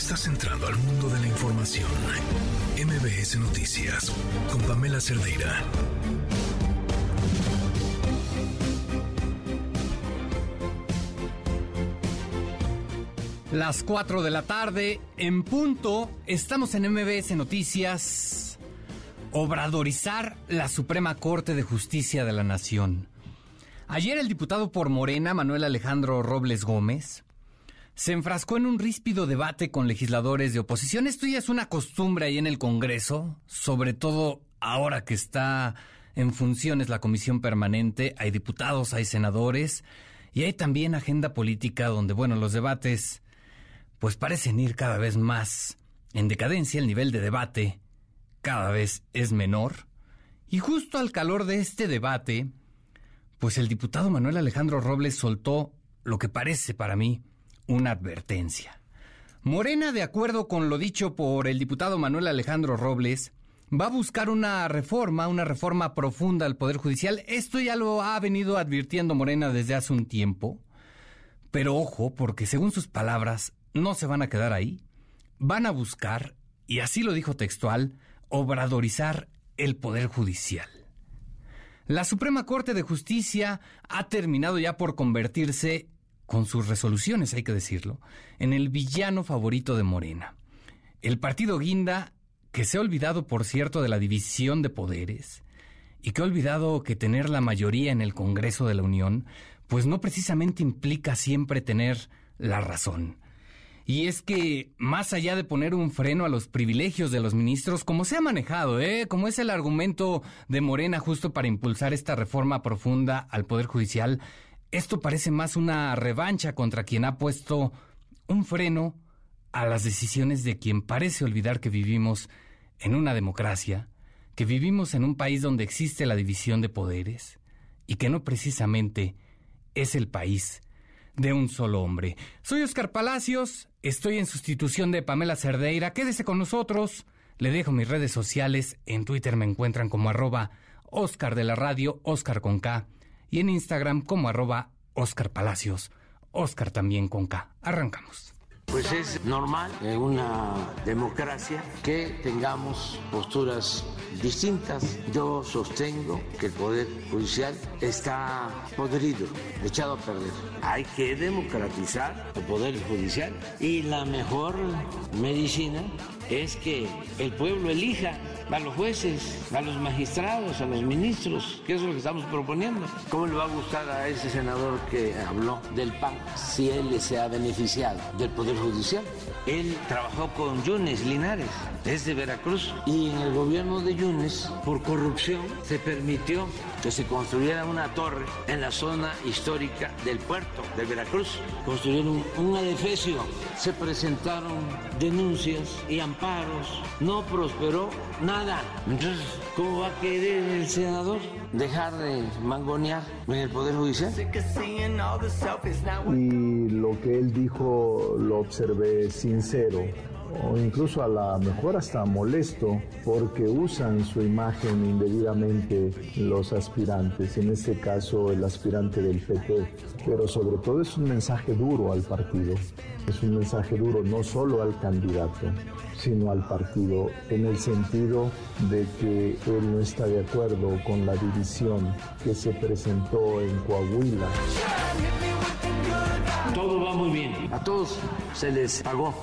Estás entrando al mundo de la información. MBS Noticias con Pamela Cerdeira. Las 4 de la tarde, en punto, estamos en MBS Noticias. Obradorizar la Suprema Corte de Justicia de la Nación. Ayer el diputado por Morena, Manuel Alejandro Robles Gómez, se enfrascó en un ríspido debate con legisladores de oposición. Esto ya es una costumbre ahí en el Congreso, sobre todo ahora que está en funciones la comisión permanente. Hay diputados, hay senadores y hay también agenda política donde, bueno, los debates pues parecen ir cada vez más en decadencia. El nivel de debate cada vez es menor. Y justo al calor de este debate, pues el diputado Manuel Alejandro Robles soltó lo que parece para mí una advertencia. Morena, de acuerdo con lo dicho por el diputado Manuel Alejandro Robles, va a buscar una reforma, una reforma profunda al Poder Judicial. Esto ya lo ha venido advirtiendo Morena desde hace un tiempo. Pero ojo, porque según sus palabras, no se van a quedar ahí. Van a buscar, y así lo dijo textual, obradorizar el Poder Judicial. La Suprema Corte de Justicia ha terminado ya por convertirse, con sus resoluciones hay que decirlo, en el villano favorito de Morena. El partido Guinda, que se ha olvidado, por cierto, de la división de poderes, y que ha olvidado que tener la mayoría en el Congreso de la Unión, pues no precisamente implica siempre tener la razón. Y es que, más allá de poner un freno a los privilegios de los ministros, como se ha manejado, ¿eh? como es el argumento de Morena justo para impulsar esta reforma profunda al Poder Judicial, esto parece más una revancha contra quien ha puesto un freno a las decisiones de quien parece olvidar que vivimos en una democracia, que vivimos en un país donde existe la división de poderes y que no precisamente es el país de un solo hombre. Soy Oscar Palacios, estoy en sustitución de Pamela Cerdeira. Quédese con nosotros. Le dejo mis redes sociales. En Twitter me encuentran como arroba Oscar de la Radio, Oscar con K. Y en Instagram como arroba Oscar Palacios, Oscar también con K. Arrancamos. Pues es normal en una democracia que tengamos posturas distintas. Yo sostengo que el Poder Judicial está podrido, echado a perder. Hay que democratizar el Poder Judicial y la mejor medicina es que el pueblo elija a los jueces, a los magistrados, a los ministros, que es lo que estamos proponiendo. ¿Cómo le va a gustar a ese senador que habló del PAN si él se ha beneficiado del Poder Judicial? Él trabajó con Yunes Linares, es de Veracruz, y en el gobierno de Yunes, por corrupción, se permitió que se construyera una torre en la zona histórica del puerto de Veracruz. Construyeron un edificio, se presentaron denuncias y amparos, no prosperó nada. Entonces, ¿cómo va a querer el senador dejar de mangonear en el Poder Judicial? Y lo que él dijo lo observé sincero o incluso a la mejor hasta molesto porque usan su imagen indebidamente los aspirantes, en este caso el aspirante del PT, pero sobre todo es un mensaje duro al partido, es un mensaje duro no solo al candidato, sino al partido, en el sentido de que él no está de acuerdo con la división que se presentó en Coahuila. Todo va muy bien, a todos se les pagó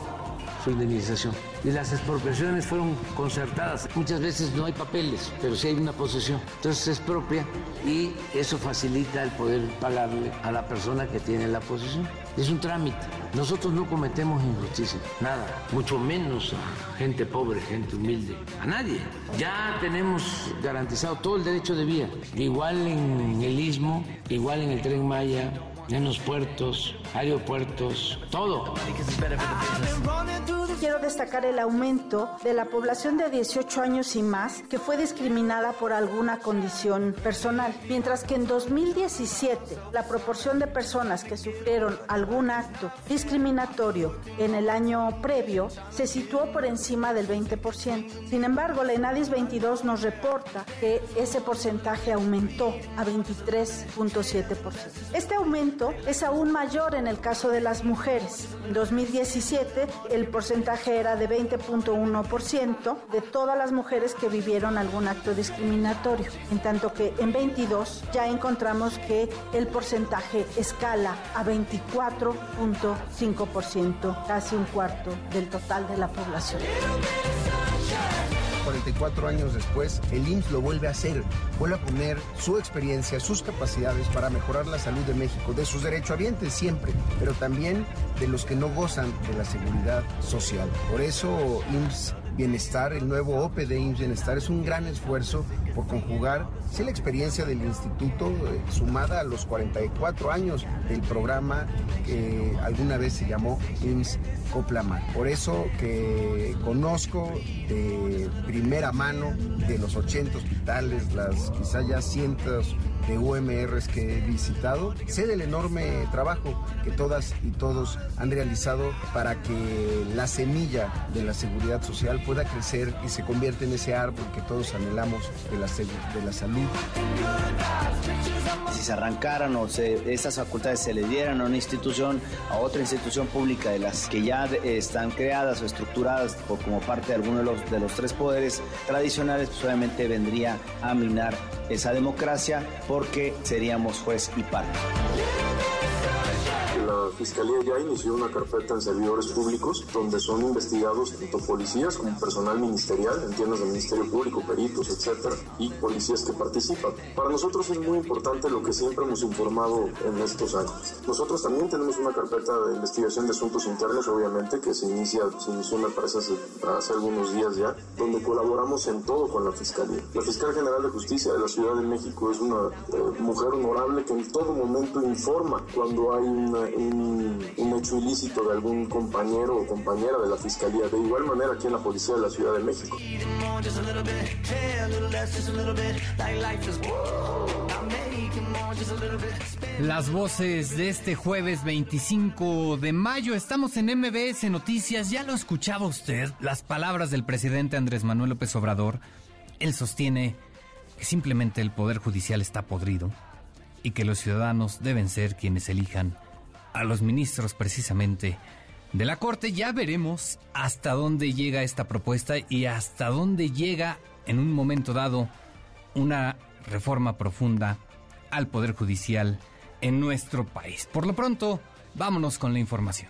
su indemnización. Y las expropiaciones fueron concertadas. Muchas veces no hay papeles, pero sí hay una posesión. Entonces es propia y eso facilita el poder pagarle a la persona que tiene la posesión. Es un trámite. Nosotros no cometemos injusticia, nada, mucho menos a gente pobre, gente humilde, a nadie. Ya tenemos garantizado todo el derecho de vía, igual en el istmo, igual en el tren Maya, en los puertos, aeropuertos, todo. Quiero destacar el aumento de la población de 18 años y más que fue discriminada por alguna condición personal, mientras que en 2017 la proporción de personas que sufrieron algún acto discriminatorio en el año previo se situó por encima del 20%. Sin embargo, la ENADIS 22 nos reporta que ese porcentaje aumentó a 23.7%. Este aumento es aún mayor en el caso de las mujeres. En 2017 el porcentaje era de 20.1% de todas las mujeres que vivieron algún acto discriminatorio, en tanto que en 22 ya encontramos que el porcentaje escala a 24.5%, casi un cuarto del total de la población. 44 años después, el IMSS lo vuelve a hacer, vuelve a poner su experiencia, sus capacidades para mejorar la salud de México, de sus derechohabientes siempre, pero también de los que no gozan de la seguridad social. Por eso IMSS Bienestar, el nuevo OPE de IMSS Bienestar, es un gran esfuerzo por conjugar sí, la experiencia del instituto eh, sumada a los 44 años del programa que alguna vez se llamó IMSS Coplamar. Por eso que conozco de primera mano de los 80 hospitales, las quizá ya cientos de UMRs que he visitado, sé del enorme trabajo que todas y todos han realizado para que la semilla de la seguridad social pueda crecer y se convierta en ese árbol que todos anhelamos de la, de la salud. Si se arrancaran o se, esas facultades se le dieran a una institución, a otra institución pública de las que ya están creadas o estructuradas como parte de alguno de los, de los tres poderes tradicionales, pues obviamente vendría a minar esa democracia porque seríamos juez y parte. La Fiscalía ya inició una carpeta en servidores públicos donde son investigados tanto policías como personal ministerial, en tiendas del Ministerio Público, peritos, etcétera, y policías que participan. Para nosotros es muy importante lo que siempre hemos informado en estos años. Nosotros también tenemos una carpeta de investigación de asuntos internos, obviamente, que se inicia, se inició me parece hace, hace algunos días ya, donde colaboramos en todo con la Fiscalía. La Fiscal General de Justicia de la Ciudad de México es una eh, mujer honorable que en todo momento informa cuando hay una un, hecho ilícito de algún compañero o compañera de la Fiscalía. De igual manera aquí en la Policía de la Ciudad de México. Las voces de este jueves 25 de mayo. Estamos en MBS Noticias. Ya lo escuchaba usted, las palabras del presidente Andrés Manuel López Obrador. Él sostiene que simplemente el Poder Judicial está podrido y que los ciudadanos deben ser quienes elijan a los ministros precisamente de la Corte. Ya veremos hasta dónde llega esta propuesta y hasta dónde llega en un momento dado una reforma profunda al Poder Judicial en nuestro país. Por lo pronto, vámonos con la información.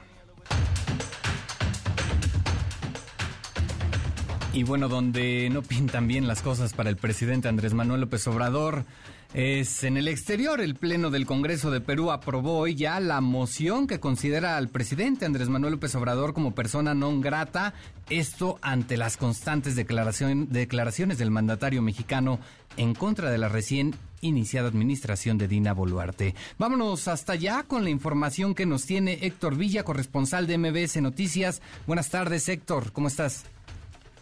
Y bueno, donde no pintan bien las cosas para el presidente Andrés Manuel López Obrador, es en el exterior. El Pleno del Congreso de Perú aprobó hoy ya la moción que considera al presidente Andrés Manuel López Obrador como persona non grata. Esto ante las constantes declaraciones del mandatario mexicano en contra de la recién iniciada administración de Dina Boluarte. Vámonos hasta allá con la información que nos tiene Héctor Villa, corresponsal de MBS Noticias. Buenas tardes, Héctor. ¿Cómo estás?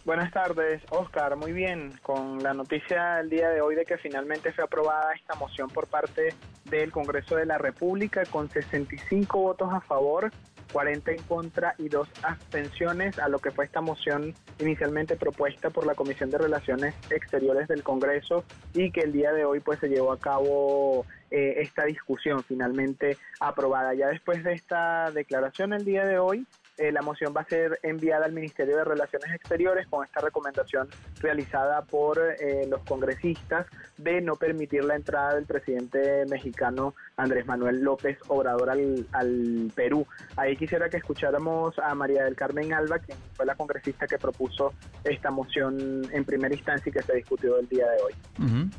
Buenas tardes, Oscar. Muy bien, con la noticia del día de hoy de que finalmente fue aprobada esta moción por parte del Congreso de la República con 65 votos a favor, 40 en contra y dos abstenciones a lo que fue esta moción inicialmente propuesta por la Comisión de Relaciones Exteriores del Congreso y que el día de hoy pues se llevó a cabo eh, esta discusión finalmente aprobada. Ya después de esta declaración el día de hoy, eh, la moción va a ser enviada al Ministerio de Relaciones Exteriores con esta recomendación realizada por eh, los congresistas de no permitir la entrada del presidente mexicano Andrés Manuel López Obrador al, al Perú. Ahí quisiera que escucháramos a María del Carmen Alba, quien fue la congresista que propuso esta moción en primera instancia y que se discutió el día de hoy.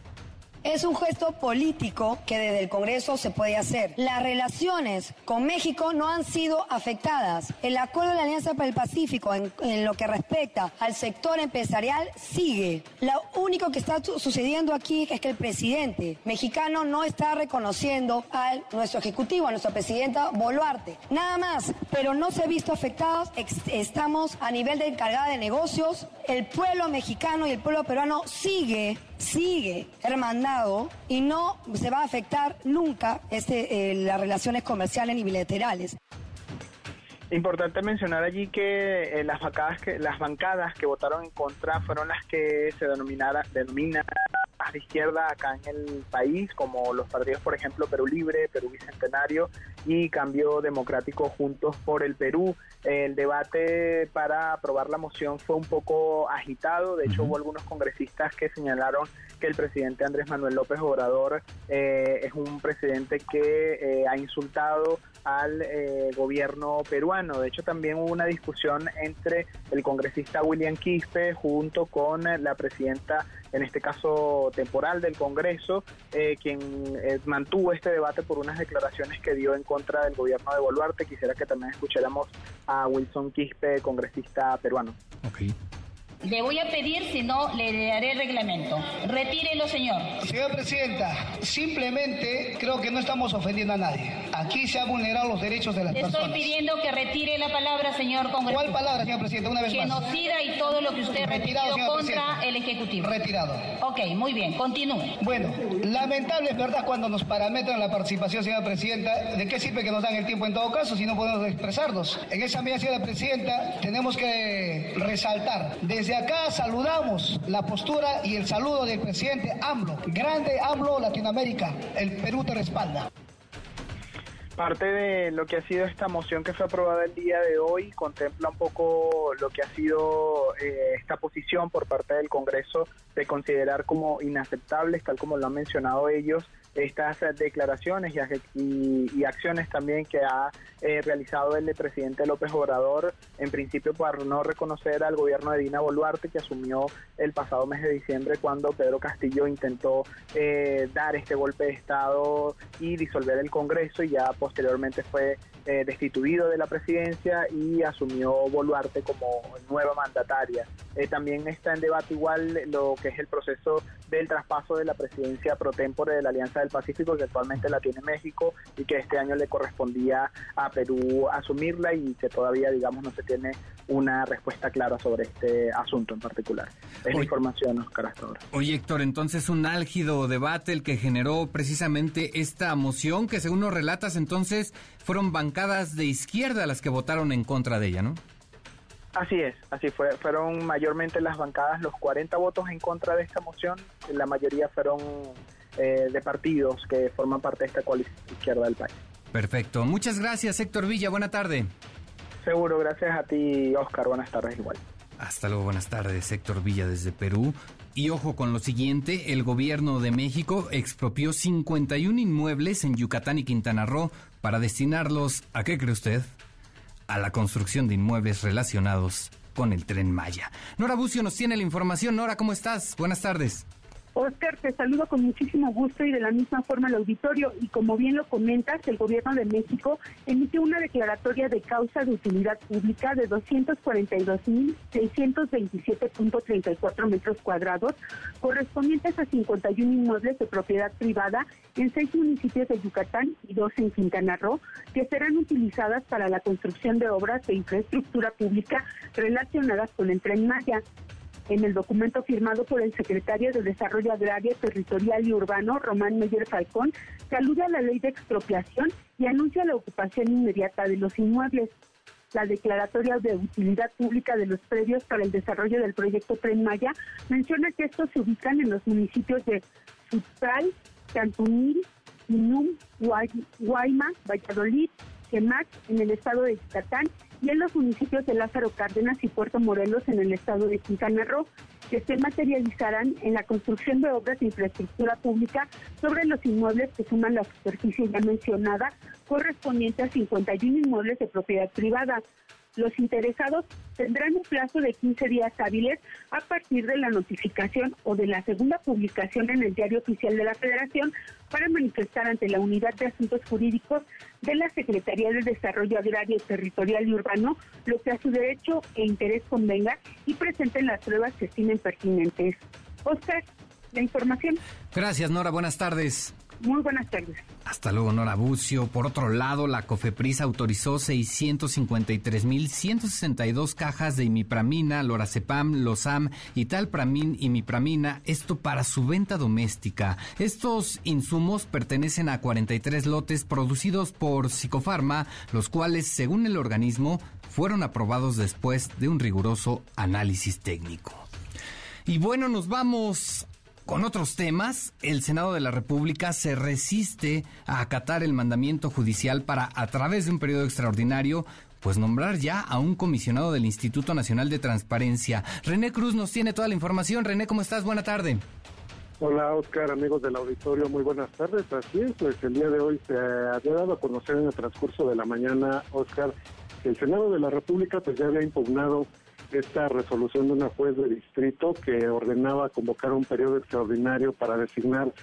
Es un gesto político que desde el Congreso se puede hacer. Las relaciones con México no han sido afectadas. El acuerdo de la Alianza para el Pacífico en, lo que respecta al sector empresarial sigue. Lo único que está sucediendo aquí es que el presidente mexicano no está reconociendo a nuestro ejecutivo, a nuestra presidenta Boluarte. Nada más, pero no se ha visto afectados. Estamos a nivel de encargada de negocios. El pueblo mexicano y el pueblo peruano sigue sigue hermandado y no se va a afectar nunca este, eh, las relaciones comerciales ni bilaterales. Importante mencionar allí que, eh, las bancadas que las bancadas que votaron en contra fueron las que se denominara, denominan más de izquierda acá en el país, como los partidos, por ejemplo, Perú Libre, Perú Bicentenario y Cambio Democrático Juntos por el Perú. El debate para aprobar la moción fue un poco agitado, de hecho hubo algunos congresistas que señalaron que el presidente Andrés Manuel López Obrador eh, es un presidente que eh, ha insultado al eh, gobierno peruano. De hecho, también hubo una discusión entre el congresista William Quispe junto con la presidenta, en este caso temporal del Congreso, quien mantuvo este debate por unas declaraciones que dio en contra del gobierno de Boluarte. Quisiera que también escucháramos a Wilson Quispe, congresista peruano. Okay. Le voy a pedir, si no, le daré el reglamento. Retírelo, señor. Señora Presidenta, simplemente creo que no estamos ofendiendo a nadie. Aquí se han vulnerado los derechos de las le personas. Estoy pidiendo que retire la palabra, señor congresista. ¿Cuál palabra, señora Presidenta? Una vez Genocida más. Genocida y todo lo que usted Retirado, contra el Ejecutivo. Retirado. Ok, muy bien, continúe. Bueno, lamentable es verdad cuando nos parametran la participación, señora Presidenta. ¿De qué sirve que nos dan el tiempo en todo caso si no podemos expresarnos? En esa medida, señora Presidenta, tenemos que resaltar desde acá saludamos la postura y el saludo del presidente AMLO. Grande AMLO Latinoamérica. El Perú te respalda. Parte de lo que ha sido esta moción que fue aprobada el día de hoy contempla un poco lo que ha sido eh, esta posición por parte del Congreso de considerar como inaceptables, tal como lo han mencionado ellos, estas declaraciones y, y, acciones también que ha eh, realizado el presidente López Obrador, en principio por no reconocer al gobierno de Dina Boluarte que asumió el pasado mes de diciembre cuando Pedro Castillo intentó eh, dar este golpe de Estado y disolver el Congreso y ya posteriormente fue eh, destituido de la presidencia y asumió Boluarte como nueva mandataria. también está en debate igual lo que es el proceso del traspaso de la presidencia pro tempore de la Alianza del Pacífico que actualmente la tiene México y que este año le correspondía a Perú asumirla y que todavía, digamos, no se tiene una respuesta clara sobre este asunto en particular. Es la información, Oscar, hasta ahora. Oye, Héctor, entonces un álgido debate el que generó precisamente esta moción que según nos relatas entonces fueron bancadas de izquierda las que votaron en contra de ella, ¿no? Así es, así fue. Fueron mayormente las bancadas, los 40 votos en contra de esta moción, la mayoría fueron eh, de partidos que forman parte de esta coalición izquierda del país. Perfecto. Muchas gracias, Héctor Villa. Buena tarde. Seguro, gracias a ti, Oscar. Buenas tardes igual. Hasta luego, buenas tardes, Héctor Villa desde Perú. Y ojo con lo siguiente, el gobierno de México expropió 51 inmuebles en Yucatán y Quintana Roo para destinarlos, ¿a qué cree usted? A la construcción de inmuebles relacionados con el tren Maya. Nora Bucio nos tiene la información. Nora, ¿cómo estás? Buenas tardes. Oscar, te saludo con muchísimo gusto y de la misma forma al auditorio. Y como bien lo comentas, el Gobierno de México emitió una declaratoria de causa de utilidad pública de 242.627.34 metros cuadrados, correspondientes a 51 inmuebles de propiedad privada en seis municipios de Yucatán y dos en Quintana Roo, que serán utilizadas para la construcción de obras de infraestructura pública relacionadas con el tren Maya en el documento firmado por el secretario de Desarrollo Agrario, Territorial y Urbano, Román Meyer Falcón, se alude a la ley de expropiación y anuncia la ocupación inmediata de los inmuebles. La declaratoria de utilidad pública de los predios para el desarrollo del proyecto Tren Maya menciona que estos se ubican en los municipios de Sutral, Cantunil, Inum, Guayma, Valladolid, Quemac, en el estado de Yucatán y en los municipios de Lázaro Cárdenas y Puerto Morelos en el estado de Quintana Roo, que se materializarán en la construcción de obras de infraestructura pública sobre los inmuebles que suman la superficie ya mencionada, correspondiente a 51 inmuebles de propiedad privada. Los interesados tendrán un plazo de 15 días hábiles a partir de la notificación o de la segunda publicación en el Diario Oficial de la Federación para manifestar ante la Unidad de Asuntos Jurídicos de la Secretaría de Desarrollo Agrario, Territorial y Urbano lo que a su derecho e interés convenga y presenten las pruebas que estimen pertinentes. Oscar, la información. Gracias, Nora. Buenas tardes. Muy buenas tardes. Hasta luego, Nora Bucio. Por otro lado, la COFEPRIS autorizó 653.162 cajas de imipramina, lorazepam, losam y talpramin imipramina, esto para su venta doméstica. Estos insumos pertenecen a 43 lotes producidos por Psicofarma, los cuales, según el organismo, fueron aprobados después de un riguroso análisis técnico. Y bueno, nos vamos con otros temas, el Senado de la República se resiste a acatar el mandamiento judicial para, a través de un periodo extraordinario, pues nombrar ya a un comisionado del Instituto Nacional de Transparencia. René Cruz nos tiene toda la información. René, ¿cómo estás? Buena tarde. Hola Oscar, amigos del auditorio, muy buenas tardes. Así es, pues el día de hoy se había dado a conocer en el transcurso de la mañana, Oscar, que el Senado de la República pues ya había impugnado esta resolución de una juez de distrito que ordenaba convocar un periodo extraordinario para designar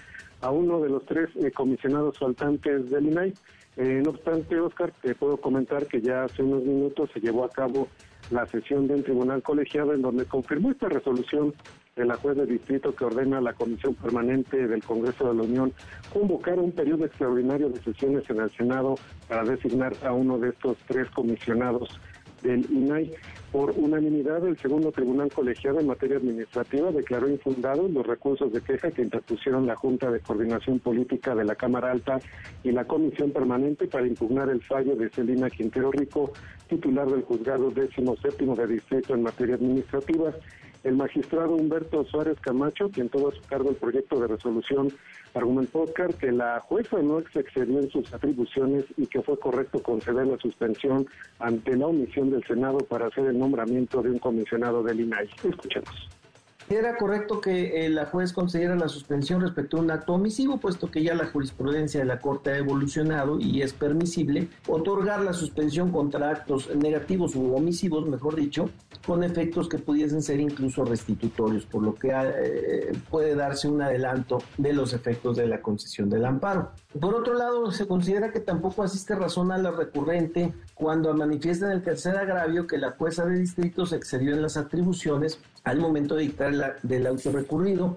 a uno de los tres eh, comisionados faltantes del INAI. Eh, no obstante, Oscar, te puedo comentar que ya hace unos minutos se llevó a cabo la sesión del tribunal colegiado en donde confirmó esta resolución de la juez de distrito que ordena a la Comisión Permanente del Congreso de la Unión convocar un periodo extraordinario de sesiones en el Senado para designar a uno de estos tres comisionados del INAI. Por unanimidad, el segundo tribunal colegiado en materia administrativa declaró infundados los recursos de queja que interpusieron la Junta de Coordinación Política de la Cámara Alta y la Comisión Permanente para impugnar el fallo de Celina Quintero Rico, titular del juzgado décimo séptimo de distrito en materia administrativa, el magistrado Humberto Suárez Camacho, quien tuvo a su cargo el proyecto de resolución, argumentó Oscar que la jueza no excedió en sus atribuciones y que fue correcto conceder la suspensión ante la omisión del Senado para hacer el nombramiento de un comisionado del INAI. Escuchemos. Era correcto que eh, la juez concediera la suspensión respecto a un acto omisivo, puesto que ya la jurisprudencia de la Corte ha evolucionado y es permisible otorgar la suspensión contra actos negativos u omisivos, mejor dicho, con efectos que pudiesen ser incluso restitutorios, por lo que eh, puede darse un adelanto de los efectos de la concesión del amparo. Por otro lado, se considera que tampoco asiste razón a la recurrente cuando manifiesta en el tercer agravio que la jueza de distrito se excedió en las atribuciones al momento de dictar la, del auto recurrido.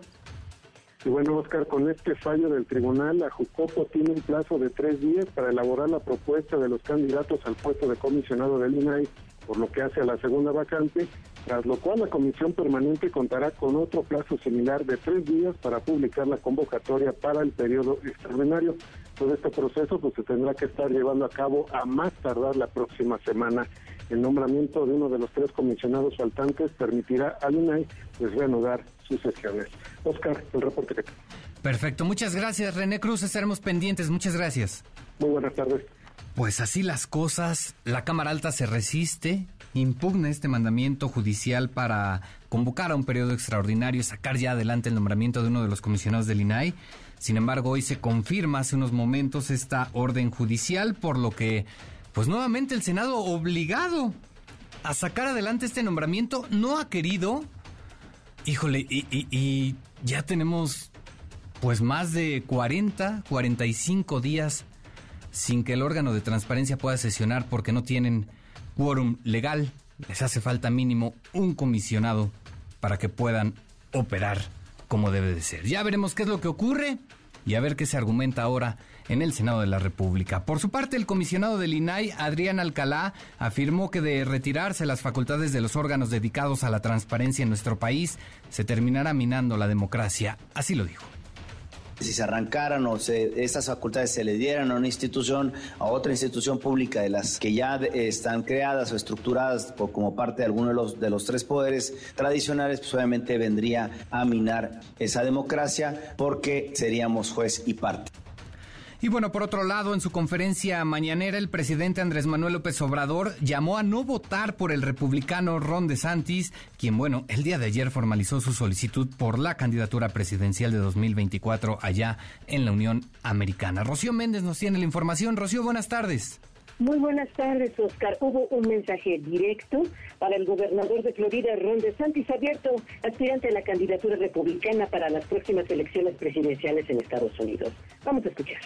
Y bueno, Oscar, con este fallo del tribunal, la Jucopo tiene un plazo de tres días para elaborar la propuesta de los candidatos al puesto de comisionado del INAI, por lo que hace a la segunda vacante, tras lo cual la comisión permanente contará con otro plazo similar de tres días para publicar la convocatoria para el periodo extraordinario. Todo este proceso pues, se tendrá que estar llevando a cabo a más tardar la próxima semana. El nombramiento de uno de los tres comisionados faltantes permitirá al INAI pues, reanudar sus sesiones. Oscar, el reporte que Perfecto, muchas gracias René Cruz, estaremos pendientes, muchas gracias. Muy buenas tardes. Pues así las cosas, la Cámara Alta se resiste, impugna este mandamiento judicial para convocar a un periodo extraordinario y sacar ya adelante el nombramiento de uno de los comisionados del INAI. Sin embargo, hoy se confirma hace unos momentos esta orden judicial, por lo que pues nuevamente el Senado obligado a sacar adelante este nombramiento no ha querido. Híjole, y, ya tenemos pues más de 40, 45 días sin que el órgano de transparencia pueda sesionar porque no tienen quórum legal. Les hace falta mínimo un comisionado para que puedan operar como debe de ser. Ya veremos qué es lo que ocurre y a ver qué se argumenta ahora en el Senado de la República. Por su parte, el comisionado del INAI, Adrián Alcalá, afirmó que de retirarse las facultades de los órganos dedicados a la transparencia en nuestro país, se terminará minando la democracia. Así lo dijo si se arrancaran o se, estas facultades se le dieran a una institución, a otra institución pública de las que ya están creadas o estructuradas por, como parte de alguno de los, de los tres poderes tradicionales, pues obviamente vendría a minar esa democracia porque seríamos juez y parte. Y bueno, por otro lado, en su conferencia mañanera, el presidente Andrés Manuel López Obrador llamó a no votar por el republicano Ron DeSantis, quien, bueno, el día de ayer formalizó su solicitud por la candidatura presidencial de 2024 allá en la Unión Americana. Rocío Méndez nos tiene la información. Rocío, buenas tardes. Muy buenas tardes, Oscar. Hubo un mensaje directo para el gobernador de Florida, Ron DeSantis, abierto aspirante a la candidatura republicana para las próximas elecciones presidenciales en Estados Unidos. Vamos a escuchar.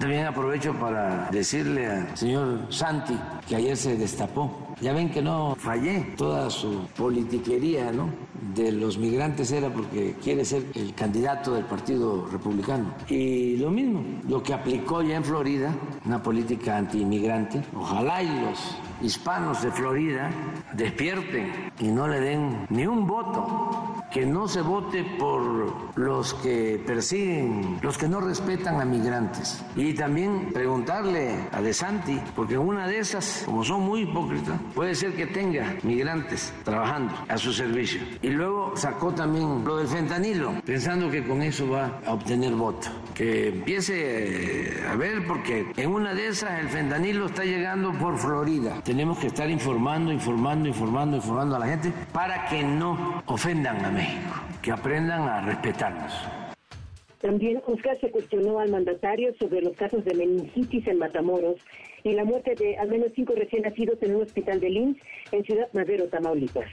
También aprovecho para decirle al señor Santi que ayer se destapó. Ya ven que no fallé toda su politiquería, ¿no? De los migrantes era porque quiere ser el candidato del Partido Republicano. Y lo mismo, lo que aplicó ya en Florida, una política anti-inmigrante, ojalá y los hispanos de Florida despierten y no le den ni un voto que no se vote por los que persiguen, los que no respetan a migrantes. Y también preguntarle a De Santi, porque una de esas, como son muy hipócritas, puede ser que tenga migrantes trabajando a su servicio. Y luego sacó también lo del fentanilo, pensando que con eso va a obtener voto. Que empiece a ver, porque en una de esas el fentanilo está llegando por Florida. Tenemos que estar informando, informando, informando, informando a la gente para que no ofendan a México, que aprendan a respetarnos. También Oscar se cuestionó al mandatario sobre los casos de meningitis en Matamoros y la muerte de al menos cinco recién nacidos en un hospital de Lins en Ciudad Madero, Tamaulipas.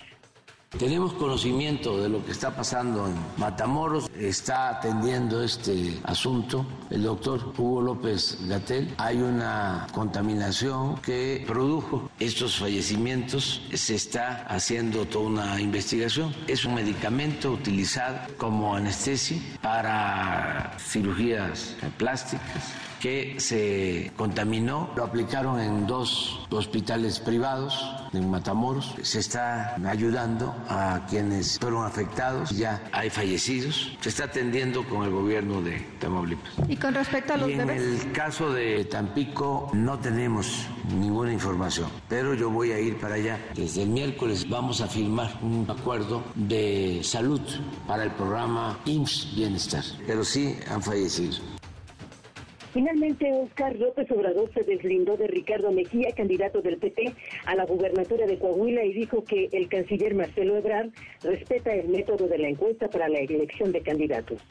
Tenemos conocimiento de lo que está pasando en Matamoros, está atendiendo este asunto el doctor Hugo López Gatel. Hay una contaminación que produjo estos fallecimientos, se está haciendo toda una investigación. Es un medicamento utilizado como anestesia para cirugías plásticas que se contaminó. Lo aplicaron en dos hospitales privados en Matamoros. Se está ayudando a quienes fueron afectados. Ya hay fallecidos. Se está atendiendo con el gobierno de Tamaulipas. ¿Y con respecto a los y en el caso de Tampico no tenemos ninguna información, pero yo voy a ir para allá. Desde el miércoles vamos a firmar un acuerdo de salud para el programa IMSS Bienestar, pero sí han fallecido. Finalmente, Oscar López Obrador se deslindó de Ricardo Mejía, candidato del PP a la gubernatura de Coahuila, y dijo que el canciller Marcelo Ebrard respeta el método de la encuesta para la elección de candidatos.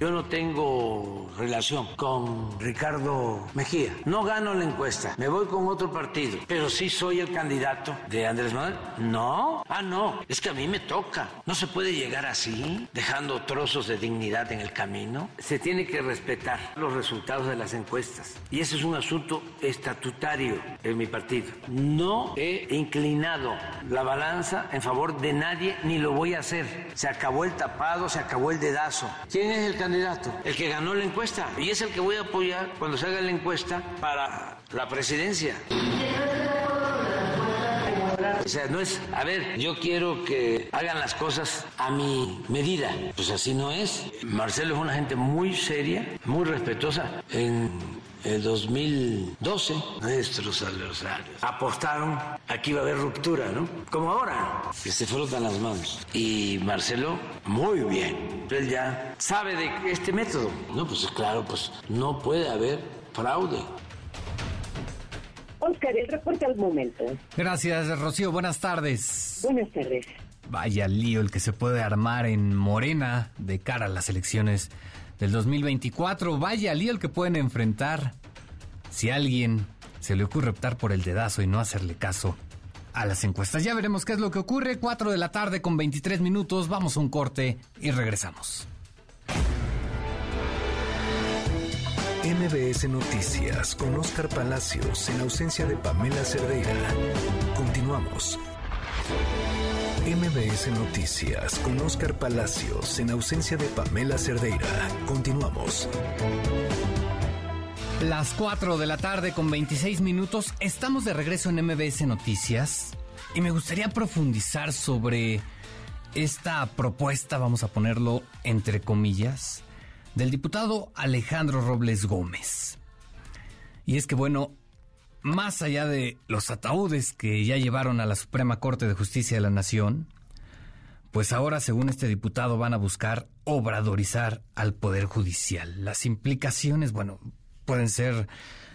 Yo no tengo relación con Ricardo Mejía. No gano la encuesta. Me voy con otro partido. Pero sí soy el candidato de Andrés Manuel. No. Ah, no. Es que a mí me toca. No se puede llegar así, dejando trozos de dignidad en el camino. Se tiene que respetar los resultados de las encuestas. Y ese es un asunto estatutario en mi partido. No he inclinado la balanza en favor de nadie ni lo voy a hacer. Se acabó el tapado, se acabó el dedazo. ¿Quién es el candidato? El que ganó la encuesta. Y es el que voy a apoyar cuando se haga la encuesta para la presidencia. O sea, no es, a ver, yo quiero que hagan las cosas a mi medida. Pues así no es. Marcelo es una gente muy seria, muy respetuosa. El 2012, nuestros adversarios apostaron a que iba a haber ruptura, ¿no? Como ahora, que se frotan las manos. Y Marcelo, muy bien. Él ya sabe de este método. No, pues claro, pues no puede haber fraude. Oscar, el reporte al momento. Gracias, Rocío. Buenas tardes. Buenas tardes. Vaya lío el que se puede armar en Morena de cara a las elecciones del 2024. Vaya lío que pueden enfrentar si a alguien se le ocurre optar por el dedazo y no hacerle caso a las encuestas. Ya veremos qué es lo que ocurre. 4 de la tarde con 23 minutos. Vamos a un corte y regresamos. MBS Noticias con Oscar Palacios en ausencia de Pamela Cerdeira. Continuamos. MBS Noticias con Oscar Palacios en ausencia de Pamela Cerdeira. Continuamos. Las 4 de la tarde con 26 minutos. Estamos de regreso en MBS Noticias y me gustaría profundizar sobre esta propuesta, vamos a ponerlo entre comillas, del diputado Alejandro Robles Gómez. Y es que, bueno, más allá de los ataúdes que ya llevaron a la Suprema Corte de Justicia de la Nación, pues ahora, según este diputado, van a buscar obradorizar al Poder Judicial. Las implicaciones, bueno, pueden ser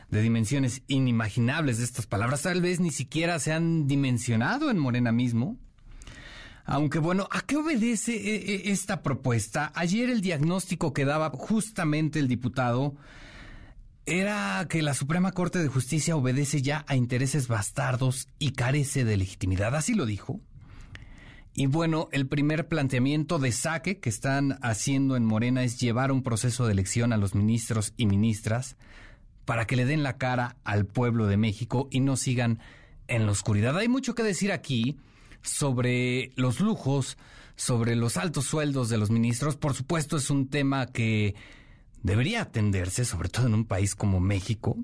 de dimensiones inimaginables de estas palabras. Tal vez ni siquiera se han dimensionado en Morena mismo. Aunque bueno, ¿a qué obedece eh, eh, esta propuesta? Ayer el diagnóstico que daba justamente el diputado era que la Suprema Corte de Justicia obedece ya a intereses bastardos y carece de legitimidad. Así lo dijo. Y bueno, el primer planteamiento de saque que están haciendo en Morena es llevar un proceso de elección a los ministros y ministras para que le den la cara al pueblo de México y no sigan en la oscuridad. Hay mucho que decir aquí sobre los lujos, sobre los altos sueldos de los ministros. Por supuesto, es un tema que debería atenderse, sobre todo en un país como México.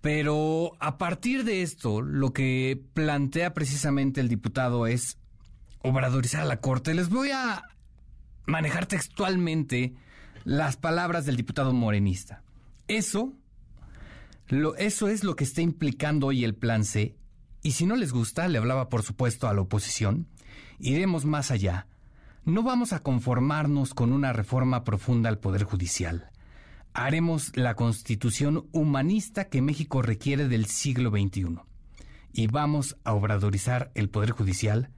Pero a partir de esto, lo que plantea precisamente el diputado es obradorizar a la Corte. Les voy a manejar textualmente las palabras del diputado morenista. Eso, lo, eso es lo que está implicando hoy el plan C. Y si no les gusta, le hablaba por supuesto a la oposición, iremos más allá. No vamos a conformarnos con una reforma profunda al Poder Judicial. Haremos la constitución humanista que México requiere del siglo XXI. Y vamos a obradorizar el Poder Judicial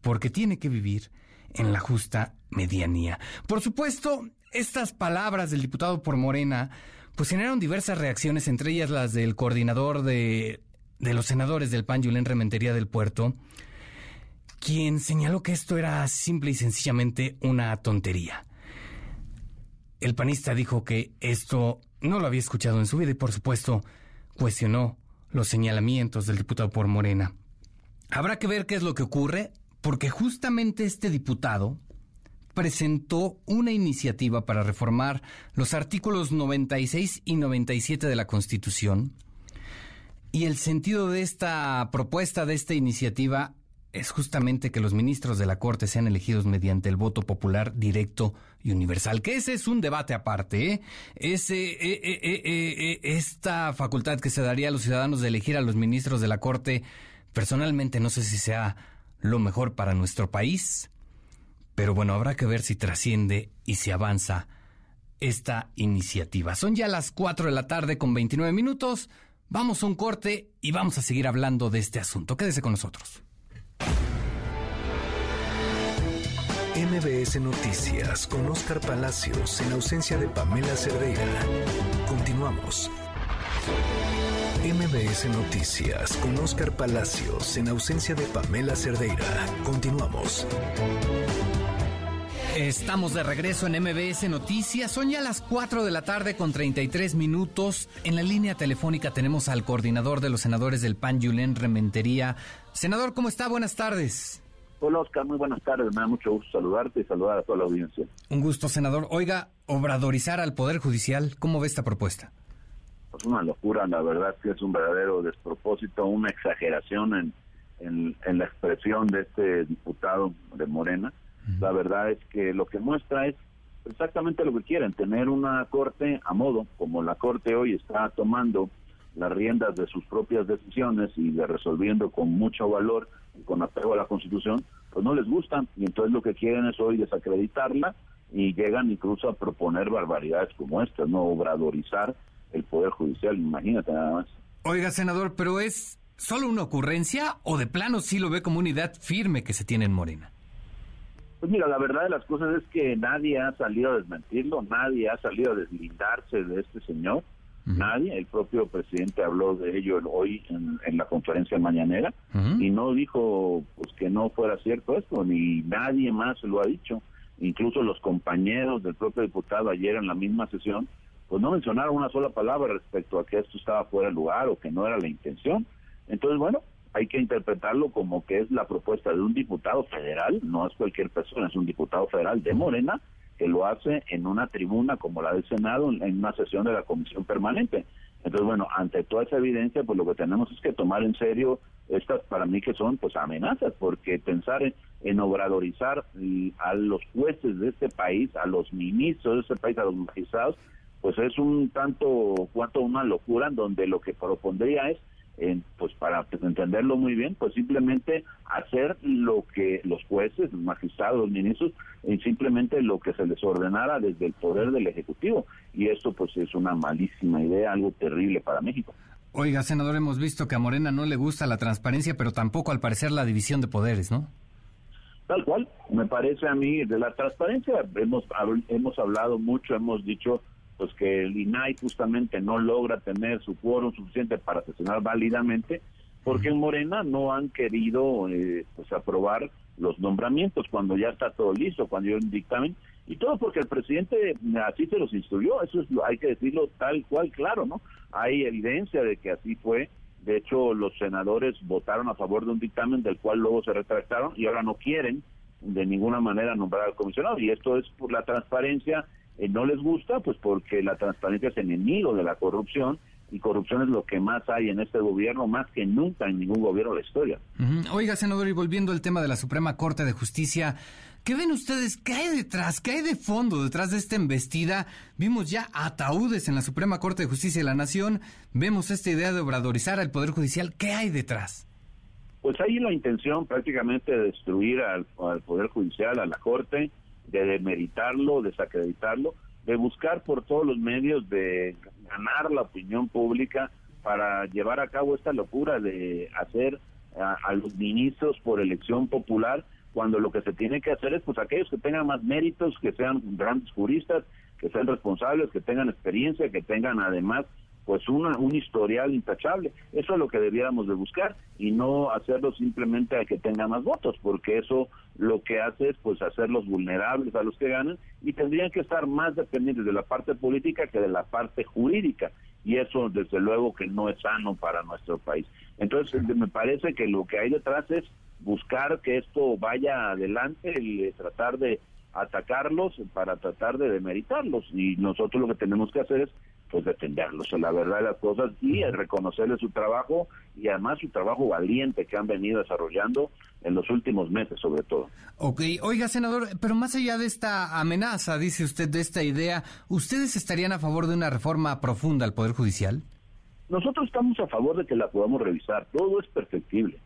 porque tiene que vivir en la justa medianía. Por supuesto, estas palabras del diputado por Morena pues generaron diversas reacciones, entre ellas las del coordinador de, de los senadores del PAN, Julen Rementería del Puerto, quien señaló que esto era simple y sencillamente una tontería. El panista dijo que esto no lo había escuchado en su vida y por supuesto cuestionó los señalamientos del diputado por Morena. Habrá que ver qué es lo que ocurre, porque justamente este diputado presentó una iniciativa para reformar los artículos 96 y 97 de la Constitución. Y el sentido de esta propuesta, de esta iniciativa, es justamente que los ministros de la Corte sean elegidos mediante el voto popular directo y universal, que ese es un debate aparte. ¿eh? Ese, eh, eh, esta facultad que se daría a los ciudadanos de elegir a los ministros de la Corte, personalmente no sé si sea lo mejor para nuestro país. Pero bueno, habrá que ver si trasciende y si avanza esta iniciativa. Son ya las 4 de la tarde con 29 minutos. Vamos a un corte y vamos a seguir hablando de este asunto. Quédese con nosotros. MBS Noticias con Oscar Palacios en ausencia de Pamela Cerdeira. Continuamos. MBS Noticias con Oscar Palacios en ausencia de Pamela Cerdeira. Continuamos. Estamos de regreso en MBS Noticias. Son ya las 4 de la tarde con 33 minutos. En la línea telefónica tenemos al coordinador de los senadores del PAN, Julen Rementería. Senador, ¿cómo está? Buenas tardes. Hola Oscar, muy buenas tardes. Me da mucho gusto saludarte y saludar a toda la audiencia. Un gusto, senador. Oiga, obradorizar al Poder Judicial, ¿cómo ve esta propuesta? Pues una locura, la verdad que es un verdadero despropósito, una exageración en, en, en la expresión de este diputado de Morena la verdad es que lo que muestra es exactamente lo que quieren, tener una corte a modo, como la corte hoy está tomando las riendas de sus propias decisiones y de resolviendo con mucho valor y con apego a la Constitución, pues no les gustan y entonces lo que quieren es hoy desacreditarla y llegan incluso a proponer barbaridades como estas, no obradorizar el Poder Judicial, imagínate nada más. Oiga, senador, pero es solo una ocurrencia o de plano sí lo ve como unidad firme que se tiene en Morena? Pues mira, la verdad de las cosas es que nadie ha salido a desmentirlo, nadie ha salido a deslindarse de este señor, nadie, el propio presidente habló de ello hoy en, la conferencia mañanera y no dijo pues que no fuera cierto esto, ni nadie más lo ha dicho, incluso los compañeros del propio diputado ayer en la misma sesión, pues no mencionaron una sola palabra respecto a que esto estaba fuera de lugar o que no era la intención. Entonces, bueno, hay que interpretarlo como que es la propuesta de un diputado federal, no es cualquier persona, es un diputado federal de Morena que lo hace en una tribuna como la del Senado, en una sesión de la Comisión Permanente. Entonces, bueno, ante toda esa evidencia, pues lo que tenemos es que tomar en serio estas, para mí que son pues amenazas, porque pensar en, obradorizar a los jueces de este país, a los ministros de este país, a los magistrados, pues es un tanto cuanto una locura en donde lo que propondría es pues para entenderlo muy bien, pues simplemente hacer lo que los jueces, los magistrados, los ministros, simplemente lo que se les ordenara desde el poder del Ejecutivo. Y esto pues es una malísima idea, algo terrible para México. Oiga, senador, hemos visto que a Morena no le gusta la transparencia, pero tampoco al parecer la división de poderes, ¿no? Tal cual, me parece a mí de la transparencia, hemos, hemos hablado mucho, hemos dicho pues que el INAI justamente no logra tener su quórum suficiente para sesionar válidamente, porque en Morena no han querido eh, pues aprobar los nombramientos cuando ya está todo listo, cuando hay un dictamen, y todo porque el presidente así se los instruyó, eso es, hay que decirlo tal cual, claro, ¿no? Hay evidencia de que así fue, de hecho los senadores votaron a favor de un dictamen del cual luego se retractaron y ahora no quieren de ninguna manera nombrar al comisionado, y esto es por la transparencia eh, no les gusta, pues porque la transparencia es enemigo de la corrupción y corrupción es lo que más hay en este gobierno, más que nunca en ningún gobierno de la historia. Oiga, senador, y volviendo al tema de la Suprema Corte de Justicia, ¿qué ven ustedes? ¿Qué hay detrás? ¿Qué hay de fondo detrás de esta embestida? Vimos ya ataúdes en la Suprema Corte de Justicia de la Nación, vemos esta idea de obradorizar al Poder Judicial. ¿Qué hay detrás? Pues hay la intención prácticamente de destruir al, al Poder Judicial, a la Corte, de demeritarlo, desacreditarlo, de buscar por todos los medios de ganar la opinión pública para llevar a cabo esta locura de hacer a, los ministros por elección popular cuando lo que se tiene que hacer es pues aquellos que tengan más méritos, que sean grandes juristas, que sean responsables, que tengan experiencia, que tengan además pues una, un historial intachable. Eso es lo que debiéramos de buscar y no hacerlo simplemente a que tenga más votos, porque eso lo que hace es pues hacerlos vulnerables a los que ganan y tendrían que estar más dependientes de la parte política que de la parte jurídica y eso desde luego que no es sano para nuestro país. Entonces me parece que lo que hay detrás es buscar que esto vaya adelante y tratar de atacarlos para tratar de demeritarlos y nosotros lo que tenemos que hacer es pues defenderlos, la verdad de las cosas y reconocerles su trabajo y además su trabajo valiente que han venido desarrollando en los últimos meses sobre todo. Ok, oiga senador, pero más allá de esta amenaza, dice usted, de esta idea, ¿ustedes estarían a favor de una reforma profunda al Poder Judicial? Nosotros estamos a favor de que la podamos revisar, todo es perfectible,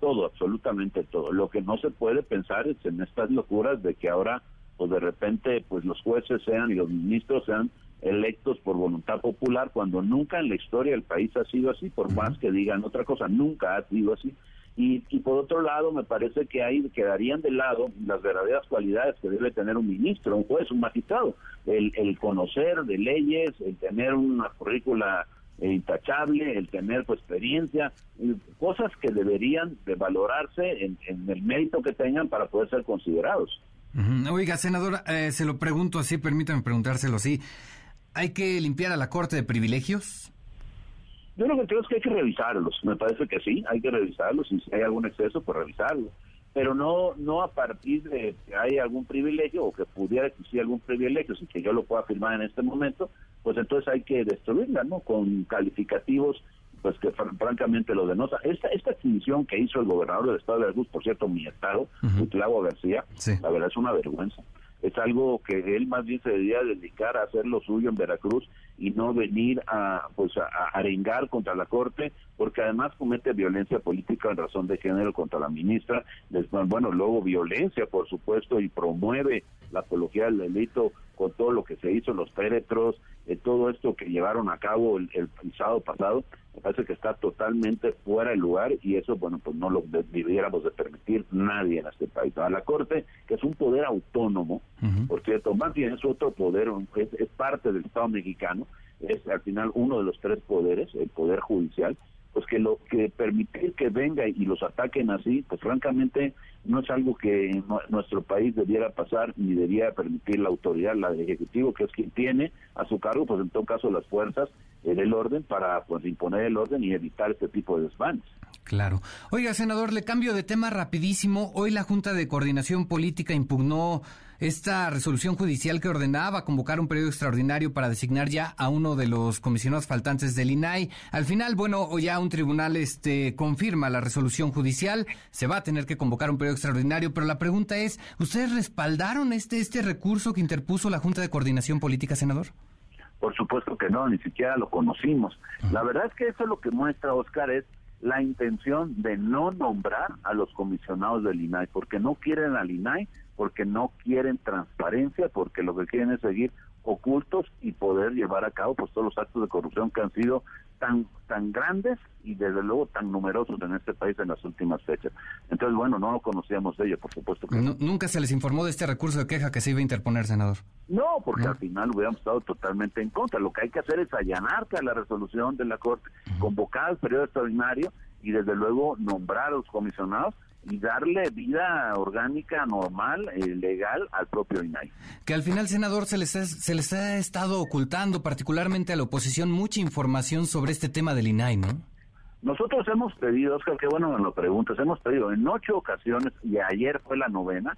todo, absolutamente todo. Lo que no se puede pensar es en estas locuras de que ahora pues de repente pues los jueces sean y los ministros sean electos por voluntad popular cuando nunca en la historia del país ha sido así, por más que digan otra cosa, nunca ha sido así. Y, por otro lado, me parece que ahí quedarían de lado las verdaderas cualidades que debe tener un ministro, un juez, un magistrado, el, el conocer de leyes, el tener una currícula intachable, el tener pues, experiencia, cosas que deberían de valorarse en, el mérito que tengan para poder ser considerados. Oiga, senador, eh, se lo pregunto así, permítame preguntárselo así. ¿Hay que limpiar a la Corte de privilegios? Yo lo que creo es que hay que revisarlos. Me parece que sí, hay que revisarlos. Y si hay algún exceso, pues revisarlo. Pero no no a partir de que hay algún privilegio o que pudiera existir algún privilegio, sin que yo lo pueda afirmar en este momento, pues entonces hay que destruirla, ¿no? Con calificativos pues que francamente lo denota. Esta, esta extinción que hizo el gobernador del estado de Veracruz, por cierto, mi estado, uh García, la verdad es una vergüenza es algo que él más bien se debería dedicar a hacer lo suyo en Veracruz y no venir a pues a, arengar contra la corte porque además comete violencia política en razón de género contra la ministra bueno luego violencia por supuesto y promueve la apología del delito con todo lo que se hizo los péretros eh, todo esto que llevaron a cabo el, el, pasado me parece que está totalmente fuera de lugar y eso, bueno, pues no lo debiéramos de permitir nadie en este país. A la Corte, que es un poder autónomo, por cierto, más bien es otro poder, es, es parte del Estado mexicano, es al final uno de los tres poderes, el poder judicial, pues que lo que permitir que venga y los ataquen así, pues francamente no es algo que nuestro país debiera pasar ni debiera permitir la autoridad, la del ejecutivo, que es quien tiene a su cargo, pues en todo caso las fuerzas del orden para pues imponer el orden y evitar este tipo de desmanes. Claro. Oiga, senador, le cambio de tema rapidísimo. Hoy la Junta de Coordinación Política impugnó esta resolución judicial que ordenaba convocar un periodo extraordinario para designar ya a uno de los comisionados faltantes del INAI. Al final, bueno, ya un tribunal este confirma la resolución judicial, se va a tener que convocar un periodo extraordinario, pero la pregunta es, ¿ustedes respaldaron este este recurso que interpuso la Junta de Coordinación Política, senador? Por supuesto que no, ni siquiera lo conocimos. La verdad es que eso lo que muestra Oscar es la intención de no nombrar a los comisionados del INAI, porque no quieren al INAI porque no quieren transparencia, porque lo que quieren es seguir ocultos y poder llevar a cabo pues todos los actos de corrupción que han sido tan tan grandes y desde luego tan numerosos en este país en las últimas fechas. Entonces, bueno, no lo conocíamos de ello, por supuesto. Que Nunca se les informó de este recurso de queja que se iba a interponer, senador. No, porque al final hubiéramos estado totalmente en contra. Lo que hay que hacer es allanarse a la resolución de la Corte, convocar al periodo extraordinario y desde luego nombrar a los comisionados y darle vida orgánica normal, eh, legal al propio INAI. Que al final, senador, se les, ha, se les ha estado ocultando, particularmente a la oposición, mucha información sobre este tema del INAI, ¿no? Nosotros hemos pedido, Oscar, qué bueno me lo preguntas, hemos pedido en ocho ocasiones, y ayer fue la novena,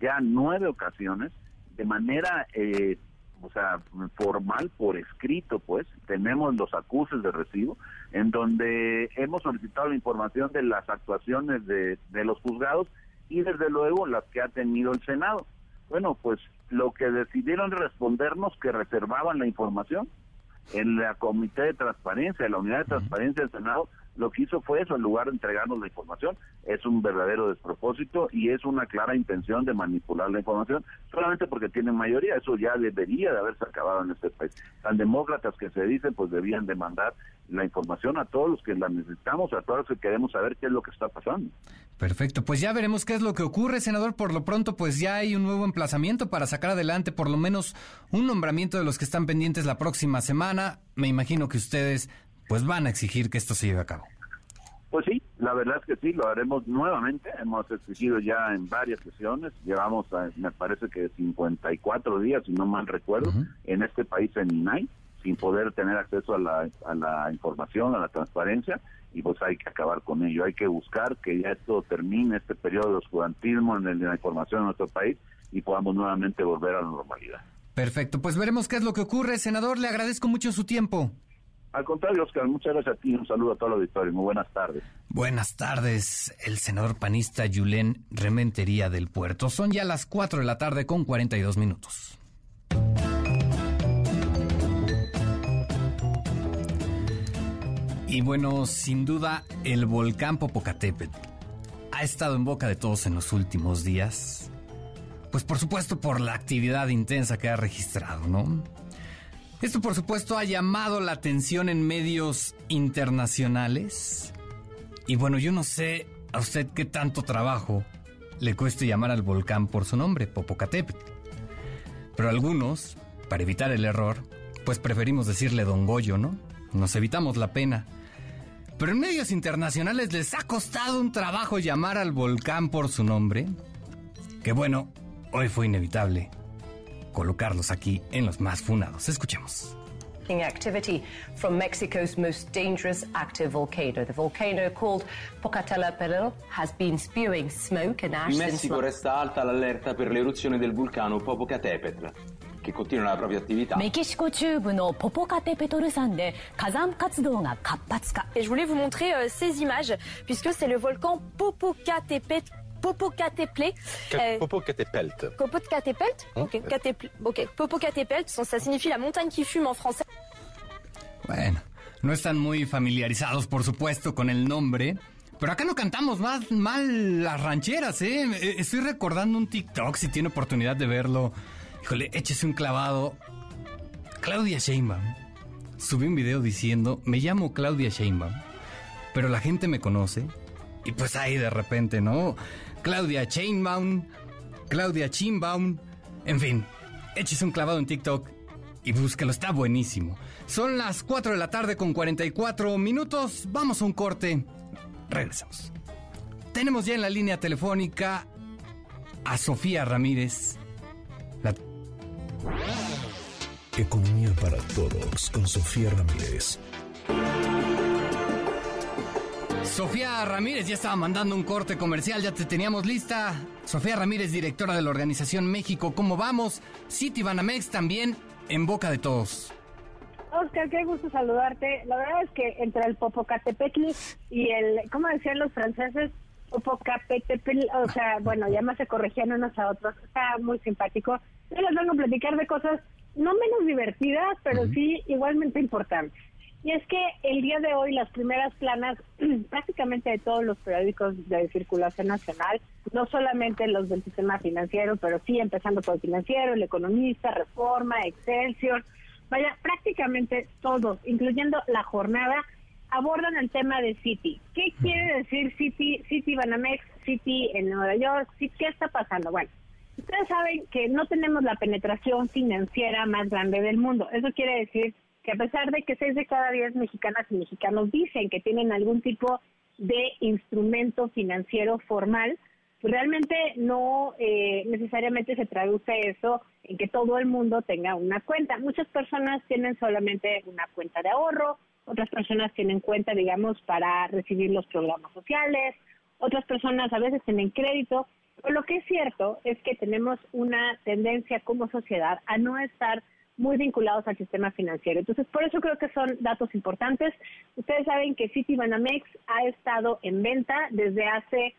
ya nueve ocasiones, de manera eh, o sea, formal por escrito, pues, tenemos los acuses de recibo, en donde hemos solicitado la información de las actuaciones de, de los juzgados y desde luego las que ha tenido el Senado. Bueno, pues lo que decidieron respondernos que reservaban la información en la Comité de Transparencia, en la Unidad de Transparencia del Senado, lo que hizo fue eso, en lugar de entregarnos la información, es un verdadero despropósito y es una clara intención de manipular la información, solamente porque tienen mayoría, eso ya debería de haberse acabado en este país. Tan demócratas que se dicen, pues debían demandar la información a todos los que la necesitamos, a todos los que queremos saber qué es lo que está pasando. Perfecto, pues ya veremos qué es lo que ocurre, senador. Por lo pronto, pues ya hay un nuevo emplazamiento para sacar adelante por lo menos un nombramiento de los que están pendientes la próxima semana. Me imagino que ustedes pues van a exigir que esto se lleve a cabo. Pues sí, la verdad es que sí, lo haremos nuevamente. Hemos exigido ya en varias sesiones, llevamos, me parece que 54 días, si no mal recuerdo, en este país en INAI, sin poder tener acceso a la, a la información, a la transparencia, y pues hay que acabar con ello. Hay que buscar que ya esto termine, este periodo de oscurantismo en, en la información en nuestro país, y podamos nuevamente volver a la normalidad. Perfecto, pues veremos qué es lo que ocurre. Senador, le agradezco mucho su tiempo. Al contrario, Oscar, muchas gracias a ti. Un saludo a todo el auditorio. Muy buenas tardes. Buenas tardes, el senador panista Yulén Rementería del Puerto. Son ya las 4 de la tarde con 42 minutos. Y bueno, sin duda, el volcán Popocatépetl ha estado en boca de todos en los últimos días. Pues por supuesto por la actividad intensa que ha registrado, ¿no? Esto por supuesto ha llamado la atención en medios internacionales. Y bueno, yo no sé a usted qué tanto trabajo le cuesta llamar al volcán por su nombre, Popocatépetl. Pero algunos, para evitar el error, pues preferimos decirle Don Goyo, ¿no? Nos evitamos la pena. Pero en medios internacionales les ha costado un trabajo llamar al volcán por su nombre. Que bueno, hoy fue inevitable colocarlos aquí en los más funados. Escuchemos. activity from Mexico's most dangerous active volcano. The volcano called Popocatépetl has been spewing smoke and ash In Messico resta alta l'allerta per l'eruzione del vulcano Popocatépetl che continua la propria attività. メキシコ中部のポポカテペトル山で火山活動が活発化。 Et je voulais vous montrer euh, ces images puisque c'est le volcan Popocatépetl Popocatépetl. Euh, Popocatépetl. Popocatépetl Ok, Catépl- ok. Popocatépetl, ça signifie la montagne qui fume en français. Bueno, no están muy familiarizados, por supuesto, con el nombre. Pero acá no cantamos más mal las rancheras, ¿eh? Eh, Estoy recordando un TikTok, si tiene oportunidad de verlo. Híjole, échese un clavado. Claudia Sheinbaum subí un video diciendo, me llamo Claudia Sheinbaum, pero la gente me conoce. Y pues ahí de repente, ¿no? Claudia Chainbaum, Claudia Chinbaum, en fin, échese un clavado en TikTok y búsquelo, está buenísimo. Son las 4 de la tarde con 44 minutos, vamos a un corte, regresamos. Tenemos ya en la línea telefónica a Sofía Ramírez. La- Economía para todos con Sofía Ramírez. Sofía Ramírez ya estaba mandando un corte comercial, ya te teníamos lista. Sofía Ramírez, directora de la organización México, ¿cómo vamos? City Banamex también en boca de todos. Oscar, qué gusto saludarte. La verdad es que entre el Popocatépetl y el, ¿cómo decían los franceses? Popocatépetl, o sea, bueno, ya más se corregían unos a otros. Está muy simpático. Yo les vengo a platicar de cosas no menos divertidas, pero sí igualmente importantes. Y es que el día de hoy las primeras planas prácticamente de todos los periódicos de circulación nacional, no solamente los del sistema financiero, pero sí empezando por el financiero, el economista, Reforma, Excelsior, vaya, prácticamente todos, incluyendo la jornada, abordan el tema de City. ¿Qué quiere decir City, City Banamex, City en Nueva York? ¿Qué está pasando? Bueno, ustedes saben que no tenemos la penetración financiera más grande del mundo. Eso quiere decir que a pesar de que seis de cada diez mexicanas y mexicanos dicen que tienen algún tipo de instrumento financiero formal, pues realmente no eh, necesariamente se traduce eso en que todo el mundo tenga una cuenta. Muchas personas tienen solamente una cuenta de ahorro, otras personas tienen cuenta, digamos, para recibir los programas sociales, otras personas a veces tienen crédito, pero lo que es cierto es que tenemos una tendencia como sociedad a no estar muy vinculados al sistema financiero. Entonces, por eso creo que son datos importantes. Ustedes saben que Citibanamex ha estado en venta desde hace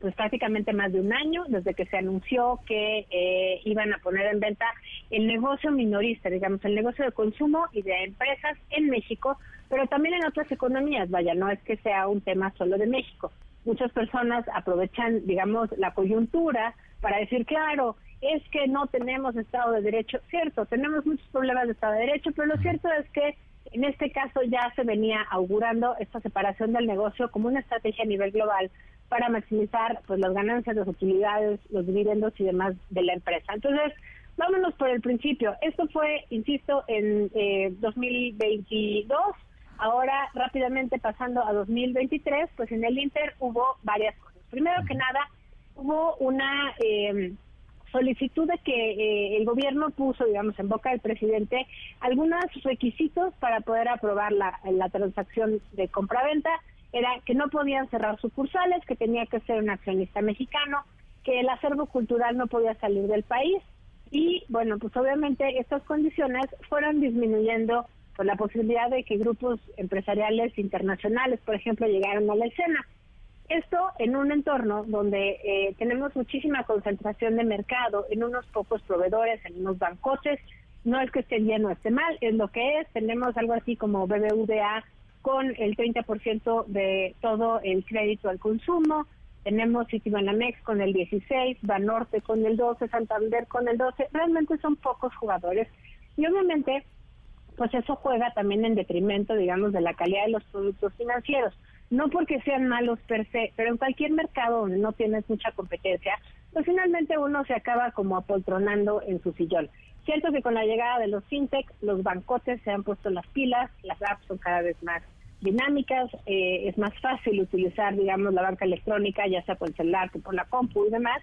pues prácticamente más de un año, desde que se anunció que eh, iban a poner en venta el negocio minorista, digamos, el negocio de consumo y de empresas en México, pero también en otras economías, vaya, no es que sea un tema solo de México. Muchas personas aprovechan, digamos, la coyuntura para decir, claro, es que no tenemos Estado de Derecho. Cierto, tenemos muchos problemas de Estado de Derecho, pero lo cierto es que en este caso ya se venía augurando esta separación del negocio como una estrategia a nivel global para maximizar pues las ganancias, las utilidades, los dividendos y demás de la empresa. Entonces, vámonos por el principio. Esto fue, insisto, en eh, 2022. Ahora, rápidamente pasando a 2023, pues en el Inter hubo varias cosas. Primero que nada, hubo una eh, solicitud de que eh, el gobierno puso, digamos, en boca del presidente algunos requisitos para poder aprobar la, la transacción de compraventa. Era que no podían cerrar sucursales, que tenía que ser un accionista mexicano, que el acervo cultural no podía salir del país y, bueno, pues obviamente estas condiciones fueron disminuyendo por la posibilidad de que grupos empresariales internacionales, por ejemplo, llegaran a la escena. Esto en un entorno donde eh, tenemos muchísima concentración de mercado en unos pocos proveedores, en unos bancotes. No es que esté bien o esté mal, es lo que es. Tenemos algo así como BBVA con el 30% de todo el crédito al consumo. Tenemos Citibanamex con el 16, Banorte con el 12, Santander con el 12. Realmente son pocos jugadores. Y obviamente, pues eso juega también en detrimento, digamos, de la calidad de los productos financieros no porque sean malos per se, pero en cualquier mercado donde no tienes mucha competencia, pues finalmente uno se acaba como apoltronando en su sillón. Cierto que con la llegada de los fintech, los bancotes se han puesto las pilas, las apps son cada vez más dinámicas, eh, es más fácil utilizar, digamos, la banca electrónica, ya sea por el celular que por la compu y demás,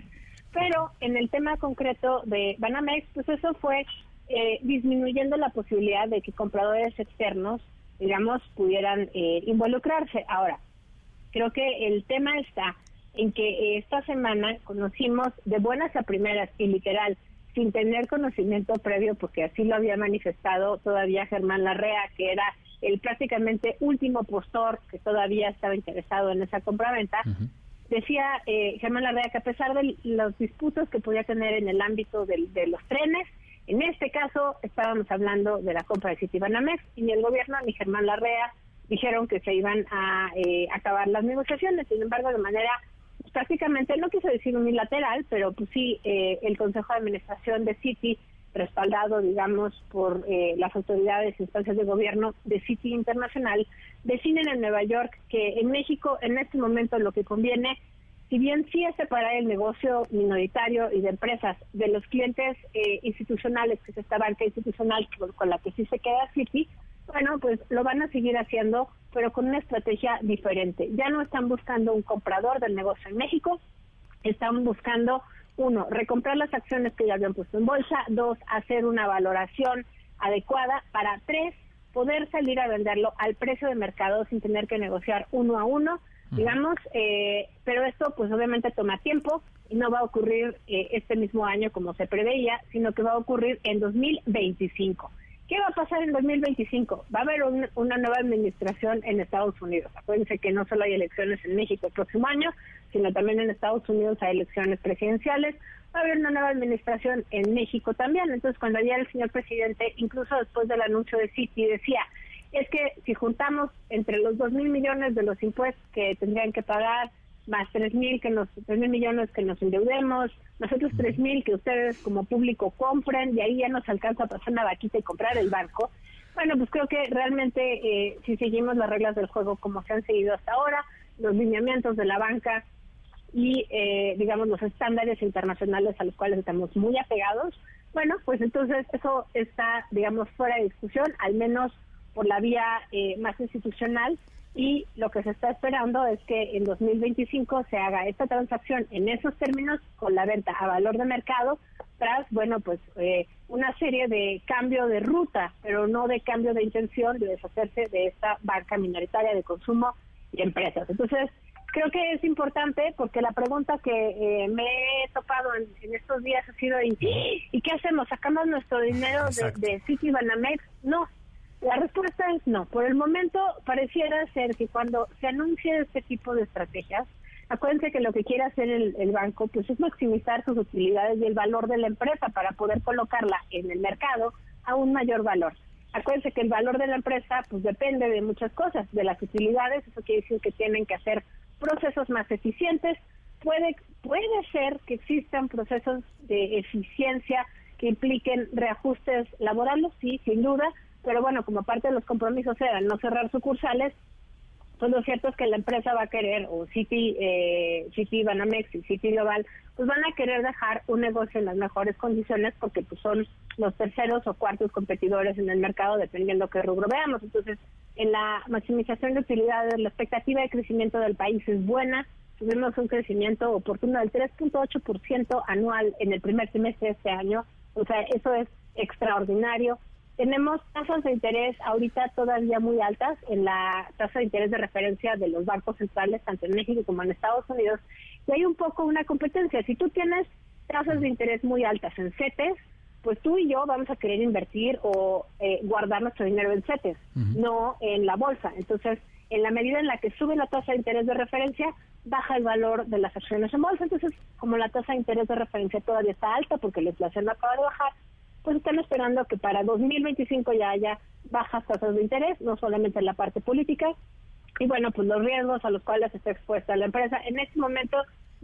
pero en el tema concreto de Banamex, pues eso fue eh, disminuyendo la posibilidad de que compradores externos digamos, pudieran eh, involucrarse. Ahora, creo que el tema está en que esta semana conocimos de buenas a primeras y literal, sin tener conocimiento previo, porque así lo había manifestado todavía Germán Larrea, que era el prácticamente último postor que todavía estaba interesado en esa compraventa, decía eh, Germán Larrea que a pesar de los disputos que podía tener en el ámbito de los trenes, en este caso estábamos hablando de la compra de Citibanamex y ni el gobierno ni Germán Larrea dijeron que se iban a eh, acabar las negociaciones. Sin embargo, de manera pues, prácticamente, no quiso decir unilateral, pero pues sí, eh, el Consejo de Administración de Citi, respaldado, digamos, por eh, las autoridades e instancias de gobierno de Citi Internacional, deciden en Nueva York que en México en este momento lo que conviene si bien sí es separar el negocio minoritario y de empresas de los clientes eh, institucionales, que es esta banca institucional con, la que sí se queda Citi, bueno, pues lo van a seguir haciendo, pero con una estrategia diferente. Ya no están buscando un comprador del negocio en México, están buscando, uno, recomprar las acciones que ya habían puesto en bolsa, dos, hacer una valoración adecuada, para tres, poder salir a venderlo al precio de mercado sin tener que negociar uno a uno digamos, eh, pero esto pues obviamente toma tiempo y no va a ocurrir eh, este mismo año como se preveía, sino que va a ocurrir en 2025. ¿Qué va a pasar en 2025? Va a haber una nueva administración en Estados Unidos. Acuérdense que no solo hay elecciones en México el próximo año, sino también en Estados Unidos hay elecciones presidenciales. Va a haber una nueva administración en México también. Entonces, cuando ayer el señor presidente, incluso después del anuncio de Citi, decía, es que si juntamos entre los dos mil millones de los impuestos que tendrían que pagar, más tres mil que nos, tres mil millones que nos endeudemos, nosotros tres mil que ustedes como público compren, y ahí ya nos alcanza a pasar una vaquita y comprar el banco. Bueno, pues creo que realmente eh, si seguimos las reglas del juego como se han seguido hasta ahora, los lineamientos de la banca y, eh, digamos, los estándares internacionales a los cuales estamos muy apegados, bueno, pues entonces eso está, digamos, fuera de discusión, al menos por la vía eh, más institucional y lo que se está esperando es que en 2025 se haga esta transacción en esos términos con la venta a valor de mercado tras, bueno, pues eh, una serie de cambio de ruta, pero no de cambio de intención de deshacerse de esta banca minoritaria de consumo y empresas. Entonces, creo que es importante porque la pregunta que eh, me he topado en, estos días ha sido ¿y, ¿y qué hacemos? ¿Sacamos nuestro dinero de, de City Banamex? No, la respuesta es no. Por el momento pareciera ser que cuando se anuncie este tipo de estrategias, acuérdense que lo que quiere hacer el, el, banco pues es maximizar sus utilidades y el valor de la empresa para poder colocarla en el mercado a un mayor valor. Acuérdense que el valor de la empresa pues depende de muchas cosas, de las utilidades, eso quiere decir que tienen que hacer procesos más eficientes, puede puede ser que existan procesos de eficiencia que impliquen reajustes laborales, sí, sin duda, pero bueno, como parte de los compromisos eran no cerrar sucursales, pues lo cierto es que la empresa va a querer, o City, eh, City Banamex y City Global, pues van a querer dejar un negocio en las mejores condiciones porque pues son los terceros o cuartos competidores en el mercado, dependiendo qué rubro veamos. Entonces, en la maximización de utilidades, la expectativa de crecimiento del país es buena. Tuvimos un crecimiento oportuno del 3.8% anual en el primer trimestre de este año. O sea, eso es extraordinario. Tenemos tasas de interés ahorita todavía muy altas en la tasa de interés de referencia de los bancos centrales, tanto en México como en Estados Unidos, y hay un poco una competencia. Si tú tienes tasas de interés muy altas en CETES, pues tú y yo vamos a querer invertir o eh, guardar nuestro dinero en CETES, no en la bolsa. Entonces, en la medida en la que sube la tasa de interés de referencia, baja el valor de las acciones en bolsa. Entonces, como la tasa de interés de referencia todavía está alta porque la inflación no acaba de bajar, pues están esperando que para 2025 ya haya bajas tasas de interés, no solamente en la parte política, y bueno, pues los riesgos a los cuales está expuesta la empresa en este momento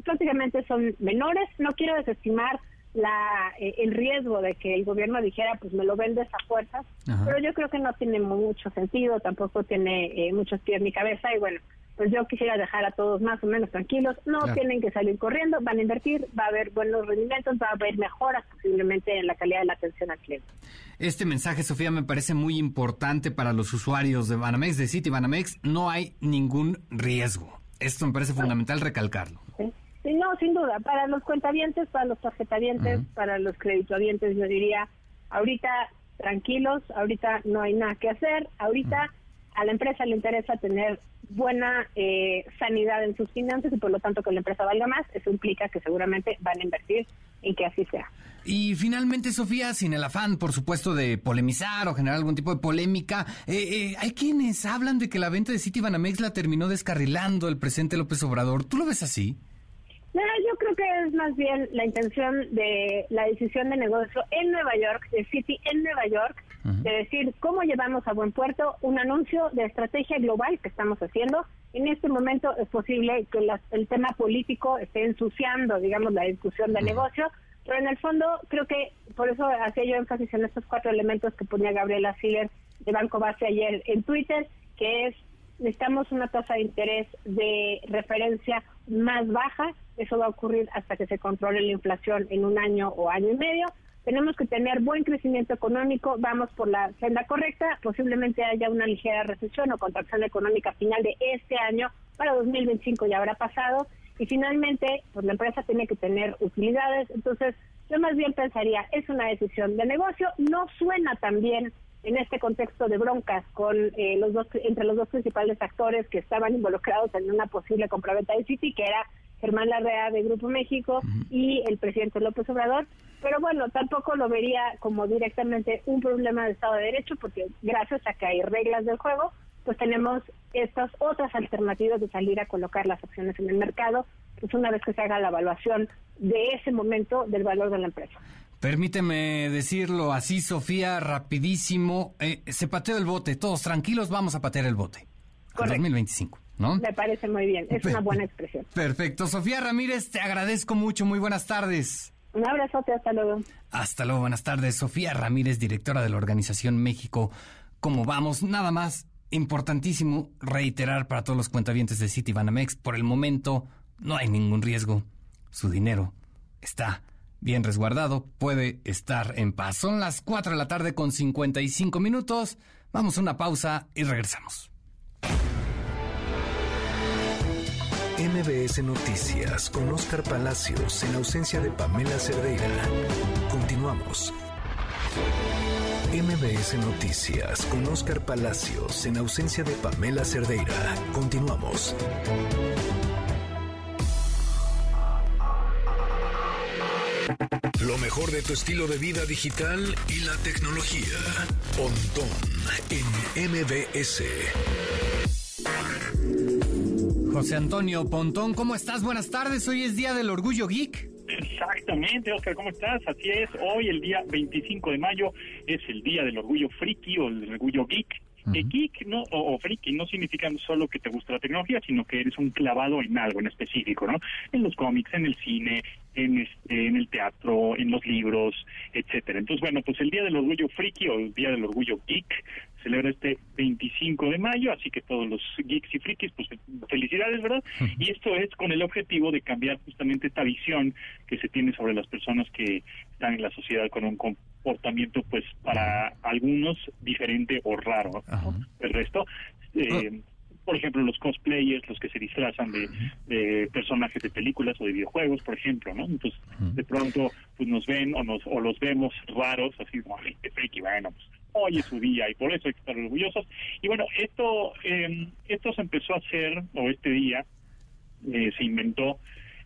prácticamente son menores. No quiero desestimar la eh, el riesgo de que el gobierno dijera, pues me lo vendes a fuerzas, pero yo creo que no tiene mucho sentido, tampoco tiene eh, muchos pies ni cabeza, y bueno, pues yo quisiera dejar a todos más o menos tranquilos, no tienen que salir corriendo, van a invertir, va a haber buenos rendimientos, va a haber mejoras posiblemente en la calidad de la atención al cliente. Este mensaje, Sofía, me parece muy importante para los usuarios de Banamex, de City Banamex, no hay ningún riesgo. Esto me parece fundamental recalcarlo. Sí, no, sin duda, para los cuentavientes, para los tarjetavientes, para los creditovientes, yo diría, ahorita tranquilos, ahorita no hay nada que hacer, ahorita a la empresa le interesa tener buena eh, sanidad en sus finanzas y por lo tanto que la empresa valga más, eso implica que seguramente van a invertir en que así sea. Y finalmente, Sofía, sin el afán, por supuesto, de polemizar o generar algún tipo de polémica, eh, eh, hay quienes hablan de que la venta de City Banamex la terminó descarrilando el presidente López Obrador. ¿Tú lo ves así? Que es más bien la intención de la decisión de negocio en Nueva York, de City en Nueva York, de decir cómo llevamos a buen puerto un anuncio de estrategia global que estamos haciendo. En este momento es posible que el tema político esté ensuciando, digamos, la discusión de negocio, pero en el fondo creo que por eso hacía yo énfasis en estos cuatro elementos que ponía Gabriela Siller de Banco Base ayer en Twitter, que es necesitamos una tasa de interés de referencia más baja, eso va a ocurrir hasta que se controle la inflación en un año o año y medio. Tenemos que tener buen crecimiento económico, vamos por la senda correcta, posiblemente haya una ligera recesión o contracción económica final de este año, para 2025 ya habrá pasado, y finalmente, pues la empresa tiene que tener utilidades, entonces yo más bien pensaría, es una decisión de negocio, no suena tan bien en este contexto de broncas con eh, los dos entre los dos principales actores que estaban involucrados en una posible compraventa de City, que era Germán Larrea de Grupo México y el presidente López Obrador. Pero bueno, tampoco lo vería como directamente un problema de Estado de Derecho, porque gracias a que hay reglas del juego, pues tenemos estas otras alternativas de salir a colocar las acciones en el mercado, pues una vez que se haga la evaluación de ese momento del valor de la empresa. Permíteme decirlo así, Sofía, rapidísimo. Eh, se pateó el bote, todos tranquilos, vamos a patear el bote. Correcto. 2025, ¿no? Me parece muy bien, es una buena expresión. Perfecto. Sofía Ramírez, te agradezco mucho, muy buenas tardes. Un abrazote, hasta luego. Hasta luego, buenas tardes. Sofía Ramírez, directora de la organización México. ¿Cómo vamos? Nada más, importantísimo reiterar para todos los cuentavientes de City Banamex, por el momento no hay ningún riesgo. Su dinero está bien resguardado, puede estar en paz. Son las 4 de la tarde con 55 minutos. Vamos a una pausa y regresamos. MBS Noticias con Oscar Palacios en ausencia de Pamela Cerdeira. Continuamos. MBS Noticias con Oscar Palacios en ausencia de Pamela Cerdeira. Continuamos. Lo mejor de tu estilo de vida digital y la tecnología. Pontón en MBS. José Antonio Pontón, ¿cómo estás? Buenas tardes. Hoy es Día del Orgullo Geek. Exactamente, Oscar, ¿cómo estás? Así es, hoy el día 25 de mayo es el Día del Orgullo Friki o del Orgullo Geek. Que geek no, o, o friki no significan solo que te gusta la tecnología, sino que eres un clavado en algo en específico, ¿no? En los cómics, en el cine, en, este, en el teatro, en los libros, etcétera. Entonces, bueno, pues el Día del Orgullo Friki o el Día del Orgullo Geek celebra este 25 de mayo, así que todos los geeks y frikis, pues felicidades, ¿verdad? Y esto es con el objetivo de cambiar justamente esta visión que se tiene sobre las personas que están en la sociedad con un comportamiento, pues para algunos diferente o raro. El resto, eh, por ejemplo, los cosplayers, los que se disfrazan de, de personajes de películas o de videojuegos, por ejemplo, ¿no? Entonces, de pronto, pues nos ven o nos o los vemos raros, así como, bueno, pues hoy es su día y por eso hay que estar orgullosos. Y bueno, esto, eh, esto se empezó a hacer, o este día, eh, se inventó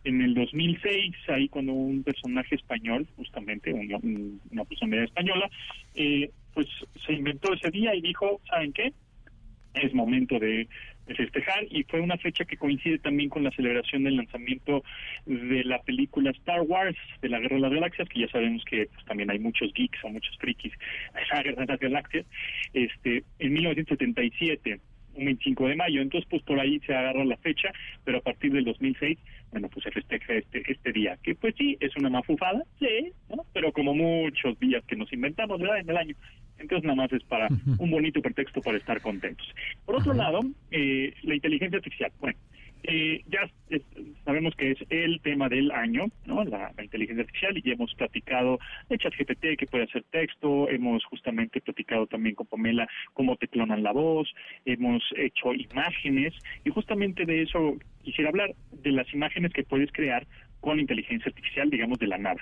en el 2006, ahí cuando un personaje español, justamente un- un- una personalidad española, eh, pues se inventó ese día y dijo, ¿saben qué? Es momento de festejar y fue una fecha que coincide también con la celebración del lanzamiento de la película Star Wars de la Guerra de las Galaxias, que ya sabemos que pues, también hay muchos geeks o muchos frikis de las Galaxias, este, en 1977 un 25 de mayo, entonces pues por ahí se agarra la fecha, pero a partir del 2006, bueno, pues se festeja este este día, que pues sí, es una mafufada, sí, ¿no? pero como muchos días que nos inventamos, ¿verdad?, en el año. Entonces nada más es para un bonito pretexto para estar contentos. Por otro lado, eh, la inteligencia artificial, bueno, eh, ya sabemos que es el tema del año, ¿no? La, la inteligencia artificial y ya hemos platicado de ChatGPT que puede hacer texto, hemos justamente platicado también con Pamela cómo te clonan la voz, hemos hecho imágenes. Y justamente de eso quisiera hablar, de las imágenes que puedes crear con inteligencia artificial, digamos, de la nada.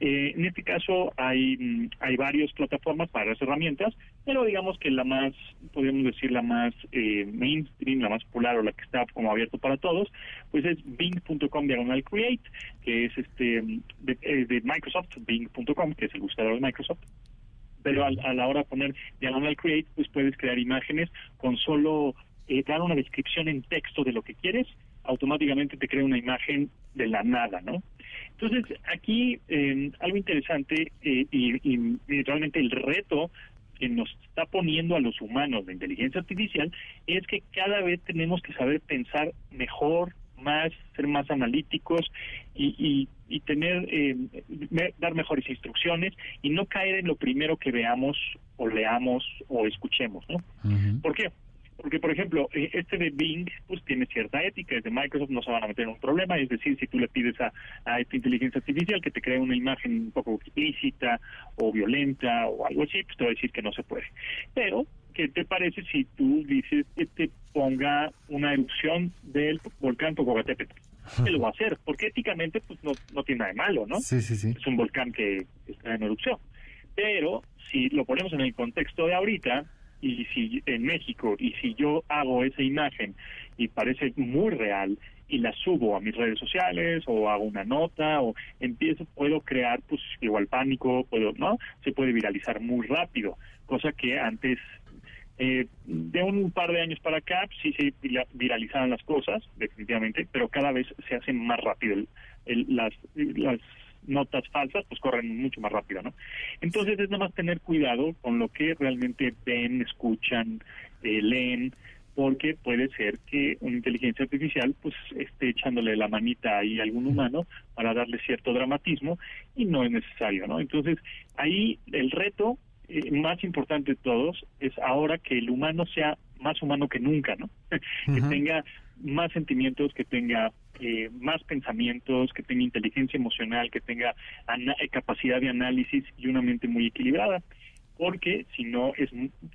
Eh, en este caso hay, mm, hay varias plataformas, varias herramientas, pero digamos que la más, podríamos decir, la más eh, mainstream, la más popular o la que está como abierto para todos, pues es bing.com diagonal create, que es este mm, de, eh, de Microsoft, bing.com, que es el buscador de Microsoft pero al- a, la hora de poner diagonal create, pues puedes crear imágenes con solo eh, dar una descripción en texto de lo que quieres, automáticamente te crea una imagen de la nada, ¿no? Entonces, aquí eh, algo interesante eh, y, y- y realmente el reto que nos está poniendo a los humanos de inteligencia artificial es que cada vez tenemos que saber pensar mejor, más, ser más analíticos y, y, y tener, eh, dar mejores instrucciones y no caer en lo primero que veamos o leamos o escuchemos, ¿no? ¿Por qué? Porque, por ejemplo, eh, este de Bing, pues tiene cierta ética, es de Microsoft, no se van a meter en un problema, es decir, si tú le pides a, a esta inteligencia artificial que te cree una imagen un poco explícita o violenta o algo así, pues te va a decir que no se puede. Pero, ¿qué te parece si tú dices que te ponga una erupción del volcán Popocatépetl? Él lo va a hacer, porque éticamente pues no, no tiene nada de malo, ¿no? Sí, sí, sí. es un volcán que está en erupción. Pero si lo ponemos en el contexto de ahorita, y si en México, y si yo hago esa imagen y parece muy real y la subo a mis redes sociales o hago una nota o empiezo, puedo crear pues igual pánico, puedo, ¿no? Se puede viralizar muy rápido, cosa que antes eh, de un par de años para acá sí se vira- viralizaban las cosas, definitivamente, pero cada vez se hacen más rápido. El- el- las, las notas falsas pues corren mucho más rápido, ¿no? Entonces es nada más tener cuidado con lo que realmente ven, escuchan, eh, leen, porque puede ser que una inteligencia artificial pues esté echándole la manita ahí a algún humano para darle cierto dramatismo y no es necesario, ¿no? Entonces ahí el reto eh, más importante de todos es ahora que el humano sea más humano que nunca, ¿no? que tenga más sentimientos, que tenga eh, más pensamientos, que tenga inteligencia emocional, que tenga eh, capacidad de análisis y una mente muy equilibrada. porque si no es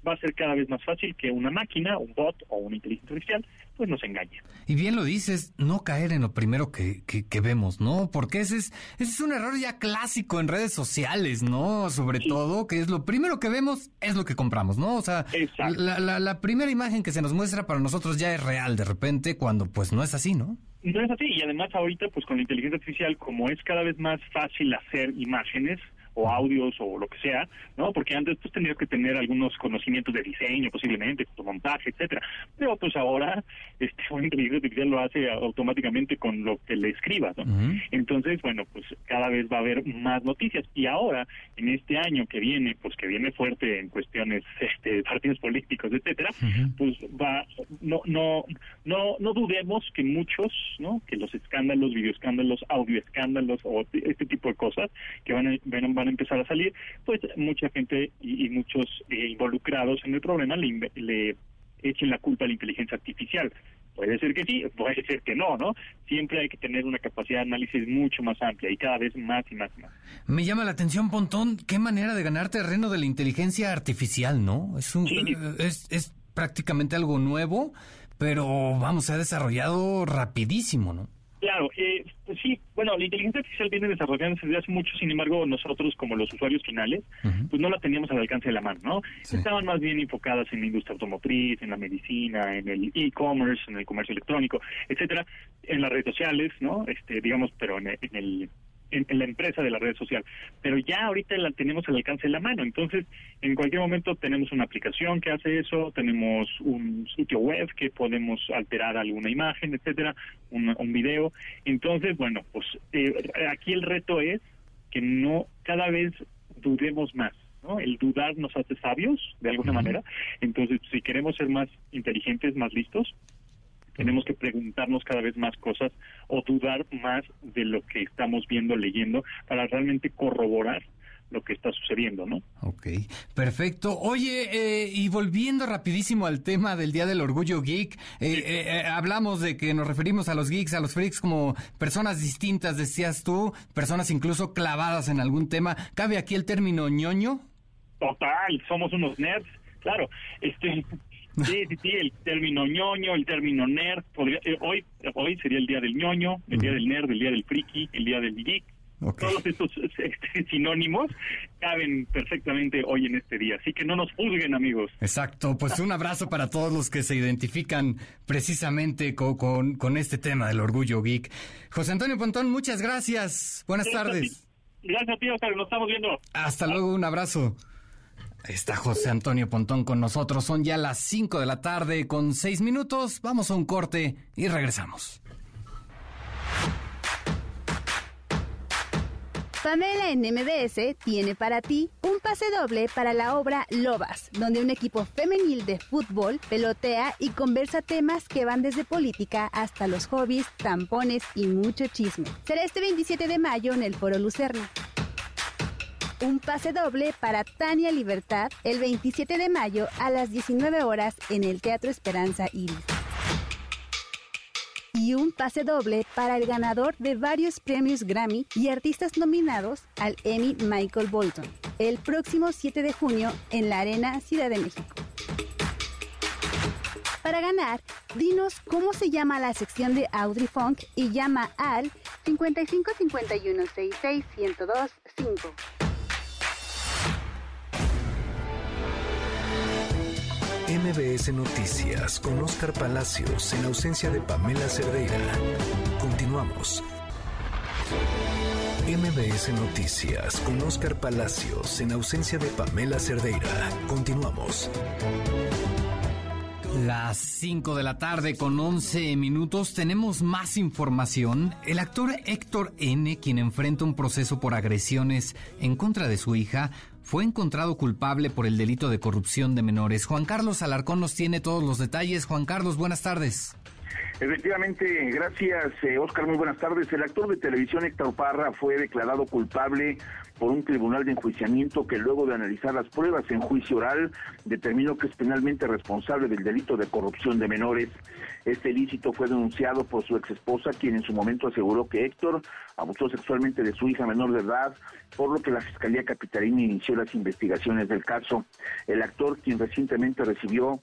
va a ser cada vez más fácil que una máquina, un bot o una inteligencia artificial pues nos engañe. Y bien lo dices, no caer en lo primero que, que, vemos, ¿no? Porque ese es, ese es un error ya clásico en redes sociales, ¿no? Sobre todo, que es lo primero que vemos es lo que compramos, ¿no? O sea, la, la, la primera imagen que se nos muestra para nosotros ya es real de repente cuando pues no es así, ¿no? No es así, y además ahorita pues con la inteligencia artificial, como es cada vez más fácil hacer imágenes, o audios o lo que sea, ¿no? Porque antes pues tenías que tener algunos conocimientos de diseño, posiblemente, fotomontaje, etcétera. Pero pues ahora este una inteligencia artificial lo hace automáticamente con lo que le escribas, ¿no? Entonces, bueno, pues cada vez va a haber más noticias y ahora en este año que viene, pues que viene fuerte en cuestiones este partidos políticos, etcétera, pues va no no no no dudemos que muchos, ¿no? Que los escándalos, videoescándalos, audioescándalos o este tipo de cosas que van a, van van a empezar a salir, pues mucha gente y, muchos eh, involucrados en el problema le, le echen la culpa a la inteligencia artificial. Puede ser que sí, puede ser que no, ¿no? Siempre hay que tener una capacidad de análisis mucho más amplia y cada vez más y más y más. Me llama la atención, Pontón, qué manera de ganar terreno de la inteligencia artificial, ¿no? Es, un, es, es prácticamente algo nuevo, pero vamos, se ha desarrollado rapidísimo, ¿no? Claro, eh, sí, bueno, la inteligencia artificial viene desarrollándose desde hace mucho, sin embargo, nosotros como los usuarios finales, pues no la teníamos al alcance de la mano, ¿no? Estaban más bien enfocadas en la industria automotriz, en la medicina, en el e-commerce, en el comercio electrónico, etcétera, en las redes sociales, ¿no? Este, digamos, pero en el en, la empresa de la red social. Pero ya ahorita la tenemos al alcance de la mano. Entonces, en cualquier momento tenemos una aplicación que hace eso, tenemos un sitio web que podemos alterar alguna imagen, etcétera, un, un video. Entonces, bueno, pues eh, aquí el reto es que no cada vez dudemos más. ¿no? El dudar nos hace sabios, de alguna manera. Entonces, si queremos ser más inteligentes, más listos, tenemos que preguntarnos cada vez más cosas o dudar más de lo que estamos viendo, leyendo, para realmente corroborar lo que está sucediendo, ¿no? Ok, perfecto. Oye, eh, y volviendo rapidísimo al tema del Día del Orgullo Geek, eh, eh, hablamos de que nos referimos a los geeks, a los freaks como personas distintas, decías tú, personas incluso clavadas en algún tema. ¿Cabe aquí el término ñoño? Total, somos unos nerds, claro. Este, Sí, sí, sí, el término ñoño, el término nerd. Eh, hoy, hoy sería el día del ñoño, el día del nerd, el día del friki, el día del geek. Todos estos este, sinónimos caben perfectamente hoy en este día. Así que no nos juzguen, amigos. Exacto. Pues un abrazo para todos los que se identifican precisamente con, con, este tema del orgullo geek. José Antonio Pontón, muchas gracias. Buenas tardes. Gracias a ti, Oscar. Nos estamos viendo. Hasta luego. Un abrazo. Está José Antonio Pontón con nosotros. Son ya las 5 de la tarde con 6 minutos. Vamos a un corte y regresamos. Pamela en MBS tiene para ti un pase doble para la obra Lobas, donde un equipo femenil de fútbol pelotea y conversa temas que van desde política hasta los hobbies, tampones y mucho chisme. Será este 27 de mayo en el Foro Lucerna un pase doble para Tania Libertad el 27 de mayo a las 19 horas en el Teatro Esperanza Iris. Y un pase doble para el ganador de varios premios Grammy y artistas nominados al Emmy Michael Bolton el próximo 7 de junio en la Arena Ciudad de México. Para ganar, dinos cómo se llama la sección de Audrey Funk y llama al 55 51 66 102 MBS Noticias con Oscar Palacios en ausencia de Pamela Cerdeira. Continuamos. MBS Noticias con Oscar Palacios en ausencia de Pamela Cerdeira. Continuamos. Las 5 de la tarde con 11 minutos tenemos más información. El actor Héctor N., quien enfrenta un proceso por agresiones en contra de su hija, fue encontrado culpable por el delito de corrupción de menores. Juan Carlos Alarcón nos tiene todos los detalles. Juan Carlos, buenas tardes. Efectivamente, gracias, Oscar. Eh, muy buenas tardes. El actor de televisión Héctor Parra fue declarado culpable por un tribunal de enjuiciamiento que luego de analizar las pruebas en juicio oral determinó que es penalmente responsable del delito de corrupción de menores. Este ilícito fue denunciado por su ex esposa, quien en su momento aseguró que Héctor abusó sexualmente de su hija menor de edad, por lo que la Fiscalía Capitalina inició las investigaciones del caso. El actor, quien recientemente recibió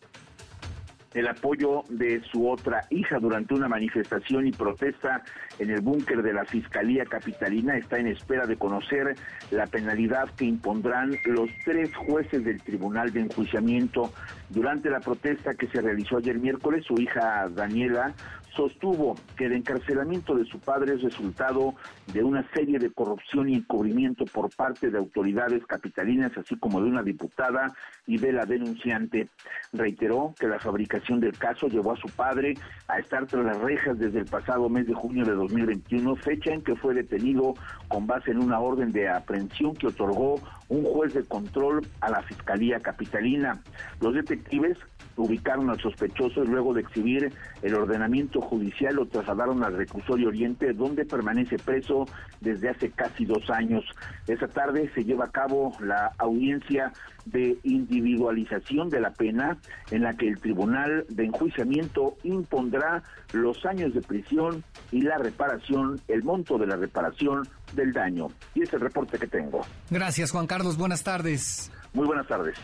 el apoyo de su otra hija durante una manifestación y protesta en el búnker de la Fiscalía Capitalina. Está en espera de conocer la penalidad que impondrán los tres jueces del Tribunal de Enjuiciamiento. Durante la protesta que se realizó ayer miércoles, su hija Daniela sostuvo que el encarcelamiento de su padre es resultado de una serie de corrupción y encubrimiento por parte de autoridades capitalinas, así como de una diputada y de la denunciante. Reiteró que la fabricación del caso llevó a su padre a estar tras las rejas desde el pasado mes de junio de 2021, fecha en que fue detenido con base en una orden de aprehensión que otorgó un juez de control a la Fiscalía Capitalina. Los ubicaron al sospechoso y luego de exhibir el ordenamiento judicial lo trasladaron al reclusorio Oriente, donde permanece preso desde hace casi dos años. Esta tarde se lleva a cabo la audiencia de individualización de la pena, en la que el Tribunal de Enjuiciamiento impondrá los años de prisión y la reparación, el monto de la reparación del daño. Y es el reporte que tengo. Gracias, Juan Carlos. Buenas tardes. Muy buenas tardes.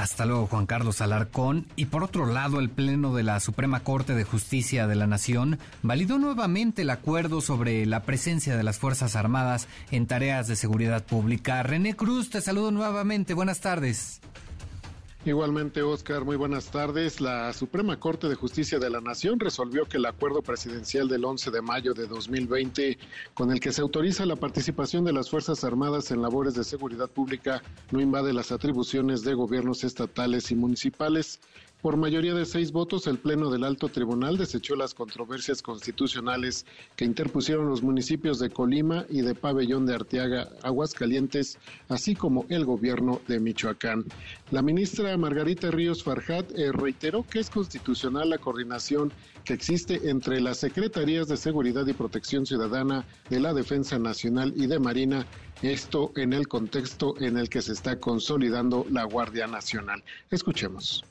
Hasta luego, Juan Carlos Alarcón. Y por otro lado, el Pleno de la Suprema Corte de Justicia de la Nación validó nuevamente el acuerdo sobre la presencia de las Fuerzas Armadas en tareas de seguridad pública. René Cruz, te saludo nuevamente. Buenas tardes. Igualmente, Oscar, muy buenas tardes. La Suprema Corte de Justicia de la Nación resolvió que el acuerdo presidencial del 11 de mayo de 2020, con el que se autoriza la participación de las Fuerzas Armadas en labores de seguridad pública, no invade las atribuciones de gobiernos estatales y municipales. Por mayoría de seis votos, el Pleno del Alto Tribunal desechó las controversias constitucionales que interpusieron los municipios de Colima y de Pabellón de Arteaga, Aguascalientes, así como el gobierno de Michoacán. La ministra Margarita Ríos Farjat eh, reiteró que es constitucional la coordinación que existe entre las Secretarías de Seguridad y Protección Ciudadana de la Defensa Nacional y de Marina, esto en el contexto en el que se está consolidando la Guardia Nacional. Escuchemos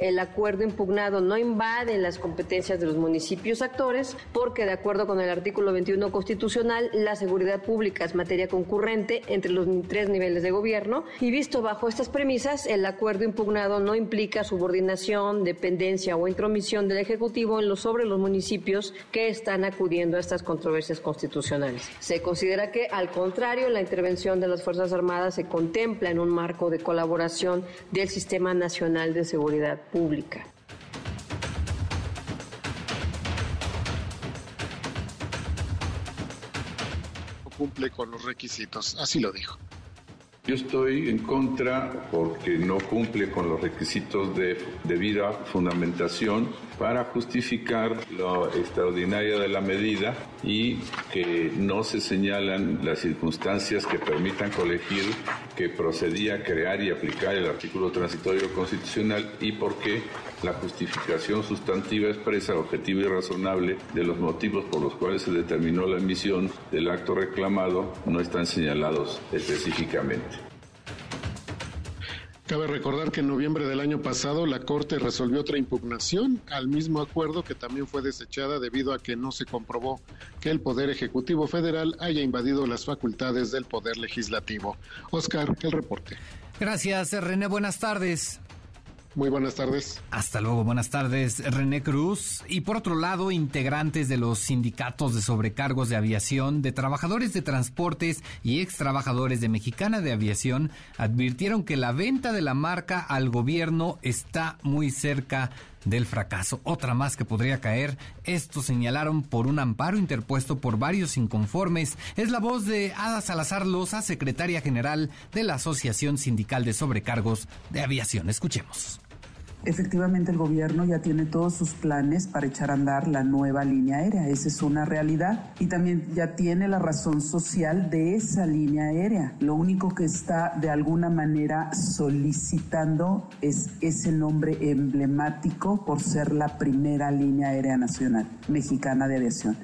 el acuerdo impugnado no invade las competencias de los municipios actores, porque de acuerdo con el artículo 21 constitucional, la seguridad pública es materia concurrente entre los tres niveles de gobierno y visto bajo estas premisas, el acuerdo impugnado no implica subordinación, dependencia o intromisión del Ejecutivo en los sobre los municipios que están acudiendo a estas controversias constitucionales. Se considera que, al contrario, la intervención de las Fuerzas Armadas se contempla en un marco de colaboración del Sistema Nacional de Seguridad pública. Cumple con los requisitos, así lo dijo. Yo estoy en contra porque no cumple con los requisitos de debida fundamentación para justificar lo extraordinaria de la medida y que no se señalan las circunstancias que permitan colegir que procedía a crear y aplicar el artículo transitorio constitucional y porque la justificación sustantiva expresa, objetiva y razonable de los motivos por los cuales se determinó la emisión del acto reclamado no están señalados específicamente. Cabe recordar que en noviembre del año pasado la Corte resolvió otra impugnación al mismo acuerdo que también fue desechada debido a que no se comprobó que el Poder Ejecutivo Federal haya invadido las facultades del Poder Legislativo. Oscar, el reporte. Gracias, René. Buenas tardes. Muy buenas tardes. Hasta luego, buenas tardes, René Cruz. Y por otro lado, integrantes de los sindicatos de sobrecargos de aviación, de trabajadores de transportes y ex trabajadores de Mexicana de Aviación advirtieron que la venta de la marca al gobierno está muy cerca del fracaso. Otra más que podría caer. Esto señalaron por un amparo interpuesto por varios inconformes. Es la voz de Ada Salazar Loza, secretaria general de la Asociación Sindical de Sobrecargos de Aviación. Escuchemos. Efectivamente, el gobierno ya tiene todos sus planes para echar a andar la nueva línea aérea. Esa es una realidad. Y también ya tiene la razón social de esa línea aérea. Lo único que está de alguna manera solicitando es ese nombre emblemático por ser la primera línea aérea nacional mexicana de aviación.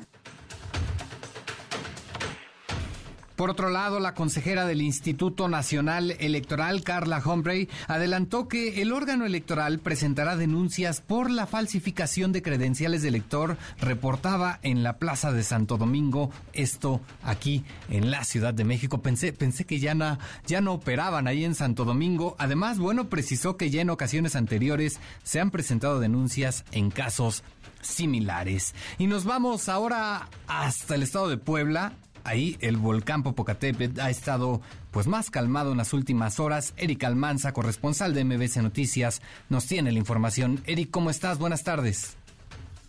Por otro lado, la consejera del Instituto Nacional Electoral, Carla Humphrey, adelantó que el órgano electoral presentará denuncias por la falsificación de credenciales de elector reportada en la Plaza de Santo Domingo, esto aquí en la Ciudad de México. Pensé, pensé que ya ya no operaban ahí en Santo Domingo. Además, bueno, precisó que ya en ocasiones anteriores se han presentado denuncias en casos similares. Y nos vamos ahora hasta el estado de Puebla, Ahí el volcán Popocatépetl ha estado pues más calmado en las últimas horas. Eric Almanza, corresponsal de MBC Noticias, nos tiene la información. Eric, ¿cómo estás? Buenas tardes.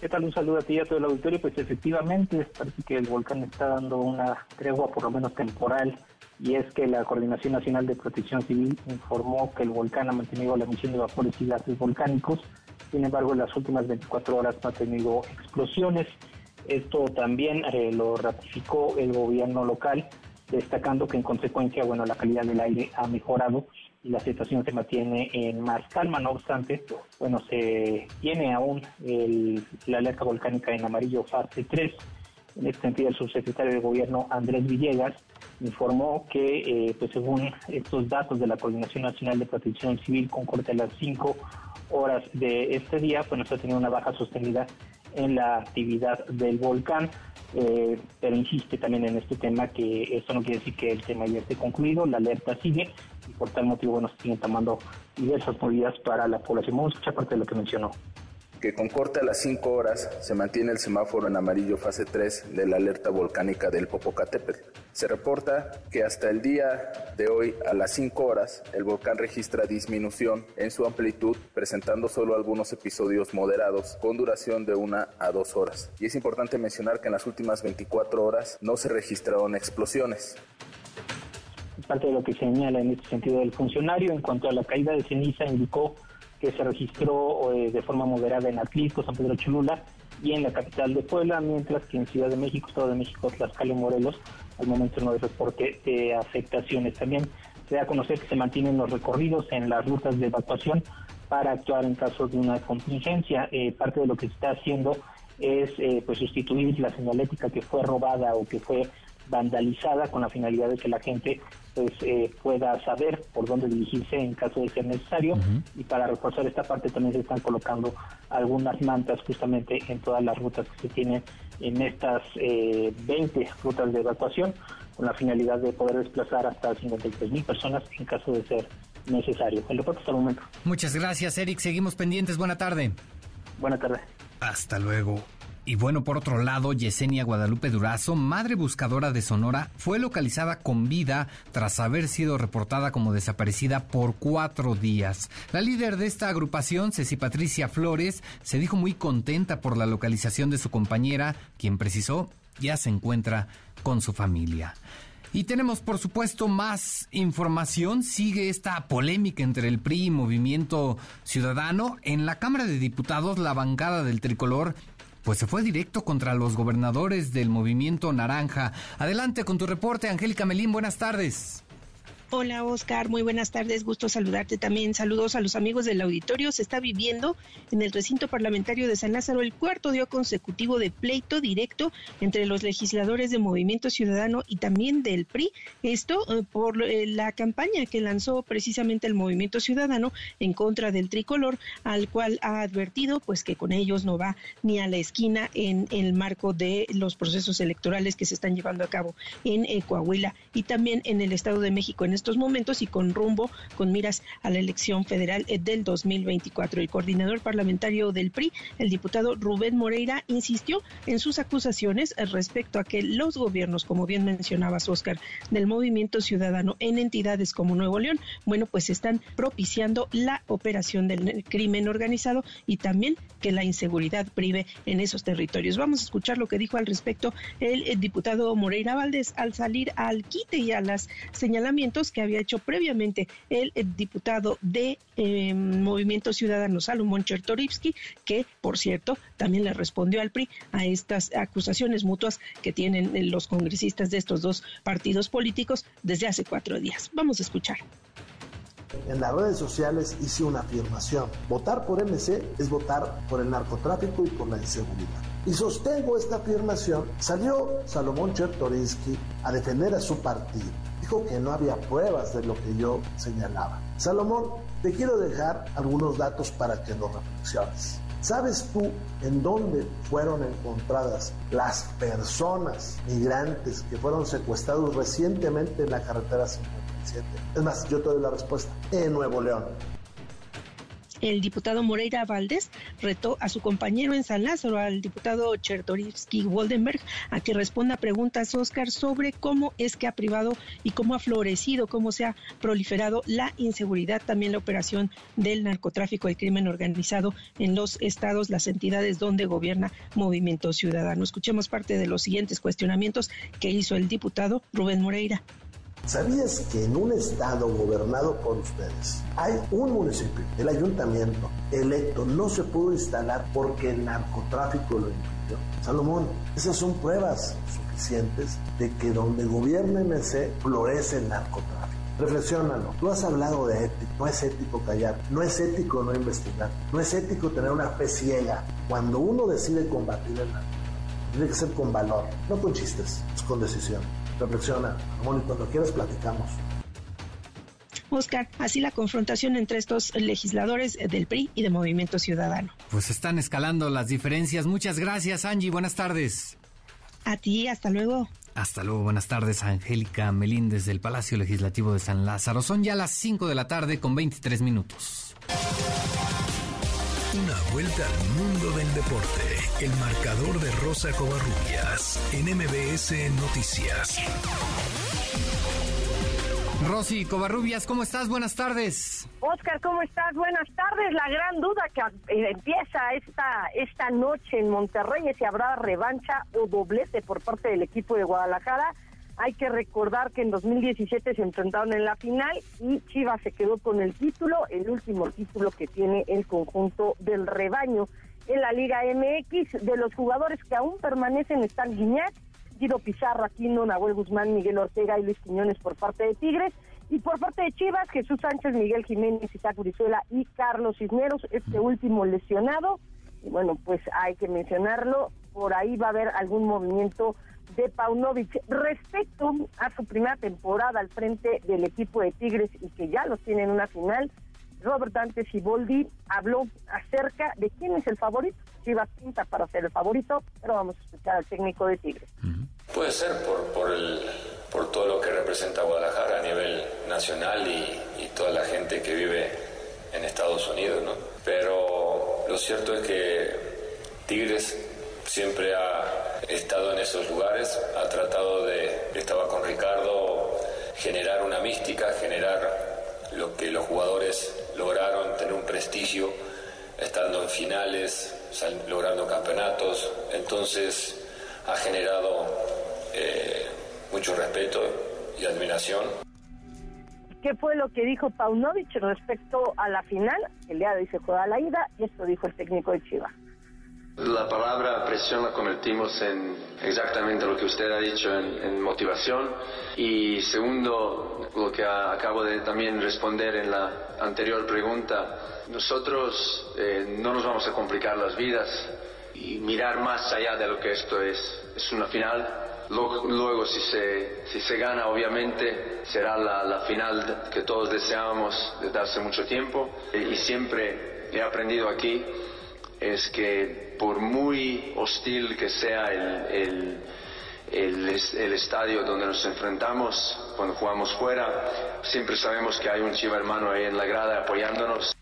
¿Qué tal? Un saludo a ti y a todo el auditorio. Pues efectivamente, parece que el volcán está dando una tregua, por lo menos temporal, y es que la Coordinación Nacional de Protección Civil informó que el volcán ha mantenido la emisión de vapores y gases volcánicos. Sin embargo, en las últimas 24 horas no ha tenido explosiones. Esto también eh, lo ratificó el gobierno local, destacando que en consecuencia, bueno, la calidad del aire ha mejorado y la situación se mantiene en más calma. No obstante, bueno, se tiene aún la alerta volcánica en amarillo fase 3. En este sentido, el subsecretario de Gobierno, Andrés Villegas, informó que, eh, pues según estos datos de la Coordinación Nacional de Protección Civil, con corte a las 5 horas de este día, pues se ha tenido una baja sostenida en la actividad del volcán, eh, pero insiste también en este tema que esto no quiere decir que el tema ya esté concluido, la alerta sigue y por tal motivo bueno, se siguen tomando diversas medidas para la población. Vamos a escuchar parte de lo que mencionó que con corte a las 5 horas se mantiene el semáforo en amarillo fase 3 de la alerta volcánica del Popocatépetl. Se reporta que hasta el día de hoy a las 5 horas el volcán registra disminución en su amplitud, presentando solo algunos episodios moderados con duración de una a dos horas. Y es importante mencionar que en las últimas 24 horas no se registraron explosiones parte de lo que señala en este sentido el funcionario. En cuanto a la caída de ceniza, indicó que se registró eh, de forma moderada en Atlisco, San Pedro Cholula y en la capital de Puebla, mientras que en Ciudad de México, Estado de México, Tlaxcala y Morelos, al momento no hay reporte de afectaciones. También se da a conocer que se mantienen los recorridos en las rutas de evacuación para actuar en caso de una contingencia. Eh, parte de lo que se está haciendo es eh, pues sustituir la señalética que fue robada o que fue vandalizada con la finalidad de que la gente pues eh, pueda saber por dónde dirigirse en caso de ser necesario y para reforzar esta parte también se están colocando algunas mantas justamente en todas las rutas que se tienen en estas eh, 20 rutas de evacuación con la finalidad de poder desplazar hasta 53 mil personas en caso de ser necesario. El reporte hasta el momento. Muchas gracias, Eric. Seguimos pendientes. Buena tarde. Buena tarde. Hasta luego. Y bueno, por otro lado, Yesenia Guadalupe Durazo, madre buscadora de Sonora, fue localizada con vida tras haber sido reportada como desaparecida por cuatro días. La líder de esta agrupación, Ceci Patricia Flores, se dijo muy contenta por la localización de su compañera, quien precisó ya se encuentra con su familia. Y tenemos, por supuesto, más información. Sigue esta polémica entre el PRI y Movimiento Ciudadano. En la Cámara de Diputados, la bancada del tricolor pues se fue directo contra los gobernadores del movimiento naranja. Adelante con tu reporte, Angélica Melín, buenas tardes. Hola Oscar, muy buenas tardes, gusto saludarte también. Saludos a los amigos del auditorio. Se está viviendo en el recinto parlamentario de San Lázaro el cuarto día consecutivo de pleito directo entre los legisladores de Movimiento Ciudadano y también del PRI. Esto eh, por eh, la campaña que lanzó precisamente el Movimiento Ciudadano en contra del tricolor, al cual ha advertido pues que con ellos no va ni a la esquina en el marco de los procesos electorales que se están llevando a cabo en eh, Coahuila y también en el Estado de México. Estos momentos y con rumbo, con miras a la elección federal eh, del 2024. El coordinador parlamentario del PRI, el diputado Rubén Moreira, insistió en sus acusaciones respecto a que los gobiernos, como bien mencionabas, Oscar, del movimiento ciudadano en entidades como Nuevo León, bueno, pues están propiciando la operación del crimen organizado y también que la inseguridad prive en esos territorios. Vamos a escuchar lo que dijo al respecto el, el diputado Moreira Valdés al salir al quite y a los señalamientos que había hecho previamente el, diputado de eh, Movimiento Ciudadano Salomón Chertorivsky, que, por cierto, también le respondió al PRI a estas acusaciones mutuas que tienen los congresistas de estos dos partidos políticos desde hace cuatro días. Vamos a escuchar. En las redes sociales hice una afirmación. Votar por MC es votar por el narcotráfico y por la inseguridad. Y sostengo esta afirmación. Salió Salomón Chertorinsky a defender a su partido. Dijo que no había pruebas de lo que yo señalaba. Salomón, te quiero dejar algunos datos para que lo reflexiones. ¿Sabes tú en dónde fueron encontradas las personas migrantes que fueron secuestrados recientemente en la carretera 57? Es más, yo te doy la respuesta. En Nuevo León. El diputado Moreira Valdés retó a su compañero en San Lázaro, al diputado Chertorivsky Woldenberg, a que responda preguntas, Oscar, sobre cómo es que ha privado y cómo ha florecido, cómo se ha proliferado la inseguridad, también la operación del narcotráfico, el crimen organizado en los estados, las entidades donde gobierna Movimiento Ciudadano. Escuchemos parte de los siguientes cuestionamientos que hizo el diputado Rubén Moreira. ¿Sabías que en un estado gobernado por ustedes hay un municipio, el ayuntamiento electo, no se pudo instalar porque el narcotráfico lo impidió? Salomón, esas son pruebas suficientes de que donde gobierna MC florece el narcotráfico. Reflexiónalo. Tú has hablado de ética. No es ético callar. No es ético no investigar. No es ético tener una fe ciega. Cuando uno decide combatir el narcotráfico, tiene que ser con valor, no con chistes, es con decisión. Reflexiona, Ramón, y cuando quieras platicamos. Oscar, así la confrontación entre estos legisladores del PRI y de Movimiento Ciudadano. Pues están escalando las diferencias. Muchas gracias, Angie. Buenas tardes. A ti, hasta luego. Hasta luego, buenas tardes, Angélica Melíndez del Palacio Legislativo de San Lázaro. Son ya las 5 de la tarde con 23 minutos. Una vuelta al mundo del deporte. El marcador de Rosa Covarrubias en MBS Noticias. Rosy Covarrubias, ¿cómo estás? Buenas tardes. Oscar, ¿cómo estás? Buenas tardes. La gran duda que eh, empieza esta, esta noche en Monterrey es si habrá revancha o doblete por parte del equipo de Guadalajara. Hay que recordar que en 2017 se enfrentaron en la final y Chivas se quedó con el título, el último título que tiene el conjunto del rebaño en la Liga MX. De los jugadores que aún permanecen están Guiñac, Guido Pizarro, Aquino, Nahuel Guzmán, Miguel Ortega y Luis Quiñones por parte de Tigres. Y por parte de Chivas, Jesús Sánchez, Miguel Jiménez, Isaac Urizuela y Carlos Cisneros, este último lesionado. Y bueno, pues hay que mencionarlo, por ahí va a haber algún movimiento de Paunovic. Respecto a su primera temporada al frente del equipo de Tigres y que ya los tiene en una final, Robert Dante Siboldi habló acerca de quién es el favorito. Chivas pinta para ser el favorito, pero vamos a escuchar al técnico de Tigres. Puede ser por, por, el, por todo lo que representa Guadalajara a nivel nacional y, y toda la gente que vive en Estados Unidos, ¿no? Pero lo cierto es que Tigres siempre ha estado en esos lugares, ha tratado de, estaba con Ricardo, generar una mística, generar lo que los jugadores lograron, tener un prestigio, estando en finales, logrando campeonatos, entonces ha generado eh, mucho respeto y admiración. ¿Qué fue lo que dijo Paunovic respecto a la final? El día de hoy se juega la ida y esto dijo el técnico de Chivas. La palabra presión la convertimos en exactamente lo que usted ha dicho, en, en motivación. Y segundo, lo que a, acabo de también responder en la anterior pregunta, nosotros eh, no nos vamos a complicar las vidas y mirar más allá de lo que esto es. Es una final. Luego, si, se, si se gana, obviamente, será la, la final que todos deseábamos desde hace mucho tiempo. Y siempre he aprendido aquí es que por muy hostil que sea el, el, el, el, estadio donde nos enfrentamos cuando jugamos fuera, siempre sabemos que hay un chivo hermano ahí en la grada apoyándonos.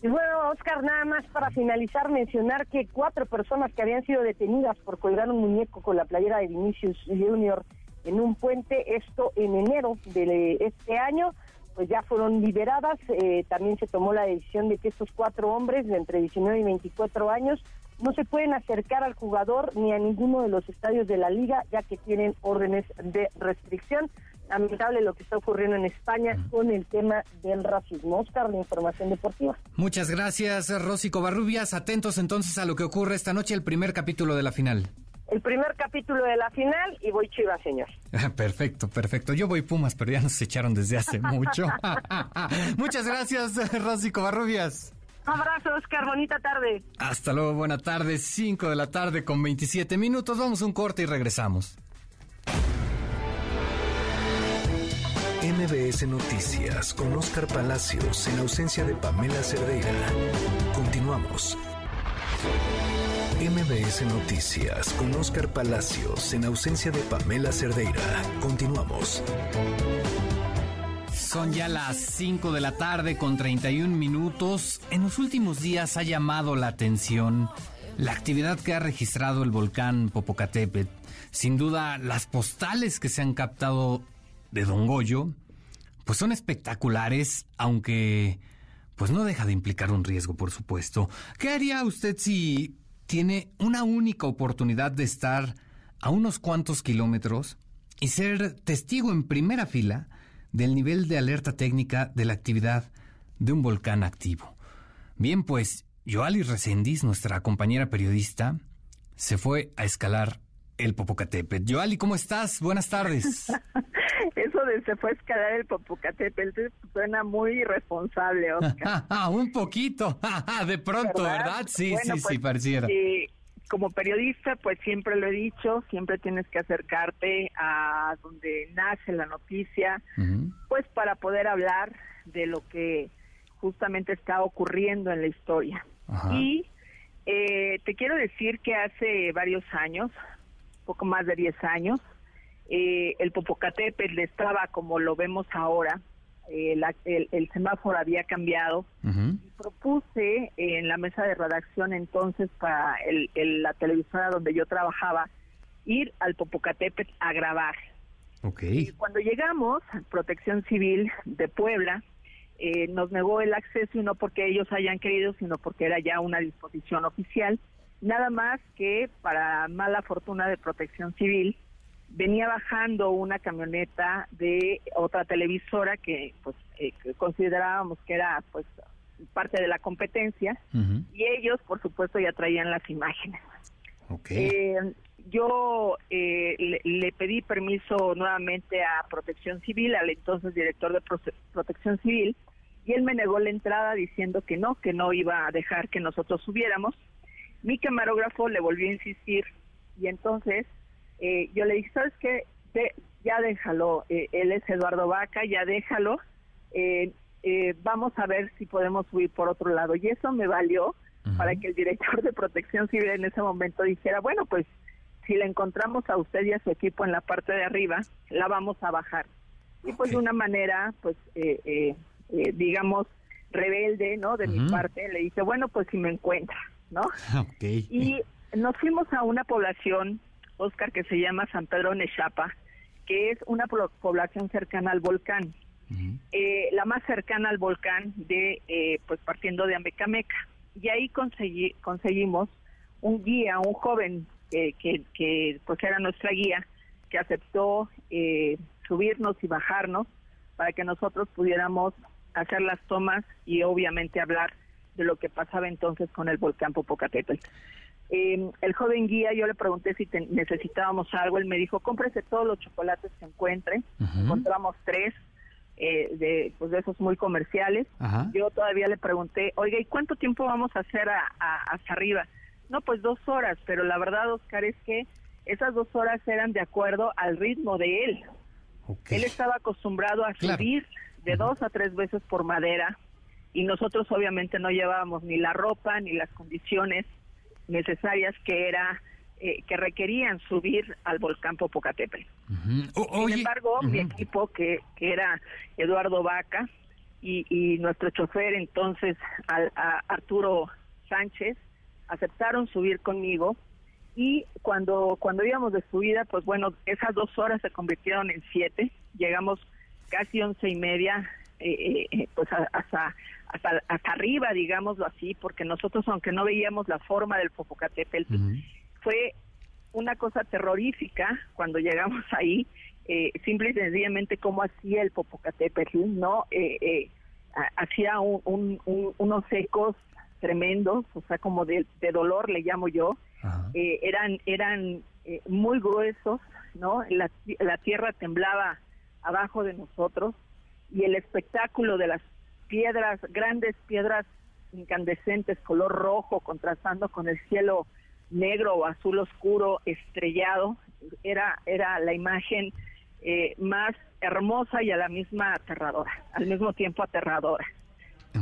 Y bueno, Oscar, nada más para finalizar, mencionar que cuatro personas que habían sido detenidas por colgar un muñeco con la playera de Vinicius Junior en un puente, esto en enero de este año, pues ya fueron liberadas. Eh, también se tomó la decisión de que estos cuatro hombres de entre 19 y 24 años no se pueden acercar al jugador ni a ninguno de los estadios de la liga, ya que tienen órdenes de restricción. Lamentable lo que está ocurriendo en España con el tema del racismo. Oscar, la información deportiva. Muchas gracias, Rosy Covarrubias. Atentos entonces a lo que ocurre esta noche, el primer capítulo de la final el primer capítulo de la final y voy Chivas, señor. Perfecto, perfecto. Yo voy Pumas, pero ya nos echaron desde hace mucho. Muchas gracias, Rosy Covarrubias. Abrazo, Oscar. Bonita tarde. Hasta luego, buena tarde. 5 de la tarde con 27 minutos. Vamos a un corte y regresamos. MBS Noticias con Oscar Palacios en ausencia de Pamela Cerdeira. Continuamos. MBS Noticias con Oscar Palacios en ausencia de Pamela Cerdeira. Continuamos. Son ya las 5 de la tarde con 31 minutos. En los últimos días ha llamado la atención la actividad que ha registrado el volcán Popocatépetl. Sin duda, las postales que se han captado de Don Goyo, pues son espectaculares, aunque pues no deja de implicar un riesgo, por supuesto. ¿Qué haría usted si tiene una única oportunidad de estar a unos cuantos kilómetros y ser testigo en primera fila del nivel de alerta técnica de la actividad de un volcán activo? Bien, pues Joali Resendiz, nuestra compañera periodista, se fue a escalar el Popocatépetl. Joali, ¿cómo estás? Buenas tardes. Eso de se fue a escalar el Popocatépetl suena muy irresponsable, Oscar. un poquito, de pronto, ¿verdad? Sí, sí, sí, pues, pareciera. Como periodista, pues siempre lo he dicho, siempre tienes que acercarte a donde nace la noticia, pues para poder hablar de lo que justamente está ocurriendo en la historia. Y eh, te quiero decir que hace varios años, poco más de 10 años, eh, el Popocatépetl estaba como lo vemos ahora, eh, el, semáforo había cambiado. y propuse en la mesa de redacción entonces para el, la televisora donde yo trabajaba ir al Popocatépetl a grabar. Okay. cuando llegamos, Protección Civil de Puebla eh, nos negó el acceso y no porque ellos hayan querido, sino porque era ya una disposición oficial. Nada más que para mala fortuna de Protección Civil, venía bajando una camioneta de otra televisora que pues eh, considerábamos que era pues parte de la competencia y ellos por supuesto ya traían las imágenes. Eh, yo eh, le, pedí permiso nuevamente a Protección Civil al entonces director de Protección Civil y él me negó la entrada diciendo que no que no iba a dejar que nosotros subiéramos. Mi camarógrafo le volvió a insistir y entonces eh, yo le dije, ¿sabes qué? ya déjalo, eh, él es Eduardo Vaca, ya déjalo, eh, vamos a ver si podemos subir por otro lado. Y eso me valió para que el director de protección civil en ese momento dijera, bueno, pues si le encontramos a usted y a su equipo en la parte de arriba, la vamos a bajar. Y pues de una manera, pues, digamos, rebelde, ¿no? De mi parte, le dije, bueno, pues si me encuentra, ¿no? Y nos fuimos a una población Oscar, que se llama San Pedro Nechapa, que es una población cercana al volcán. Eh, la más cercana al volcán de, eh, pues partiendo de Amecameca. Y ahí conseguí, conseguimos un guía, un joven que, que, pues era nuestra guía, que aceptó eh, subirnos y bajarnos para que nosotros pudiéramos hacer las tomas y obviamente hablar de lo que pasaba entonces con el volcán Popocatépetl. Eh, el joven guía, yo le pregunté si necesitábamos algo, él me dijo, cómprese todos los chocolates que encuentre. Encontramos tres, eh, de, pues de esos muy comerciales. Yo todavía le pregunté, oiga, ¿y cuánto tiempo vamos a hacer a, hasta arriba? No, pues dos horas, pero la verdad, Oscar, es que esas dos horas eran de acuerdo al ritmo de él. Él estaba acostumbrado a subir de dos a tres veces por madera y nosotros obviamente no llevábamos ni la ropa ni las condiciones necesarias que era eh, que requerían subir al volcán Popocatépetl. Sin embargo, mi equipo, que, que era Eduardo Vaca y, nuestro chofer entonces, Arturo Sánchez, aceptaron subir conmigo y cuando, cuando íbamos de subida, pues bueno, esas dos horas se convirtieron en siete, llegamos casi once y media, eh, eh, pues hasta hasta, hasta arriba, digámoslo así, porque nosotros, aunque no veíamos la forma del Popocatépetl, fue una cosa terrorífica cuando llegamos ahí, eh, simple y sencillamente cómo hacía el Popocatépetl, ¿no? Eh, eh, hacía un, unos ecos tremendos, o sea, como de, dolor le llamo yo, eran eran muy gruesos, ¿no? La, la tierra temblaba abajo de nosotros y el espectáculo de las piedras, grandes piedras incandescentes color rojo contrastando con el cielo negro o azul oscuro estrellado. Era, era la imagen eh, más hermosa y a la misma aterradora, al mismo tiempo aterradora.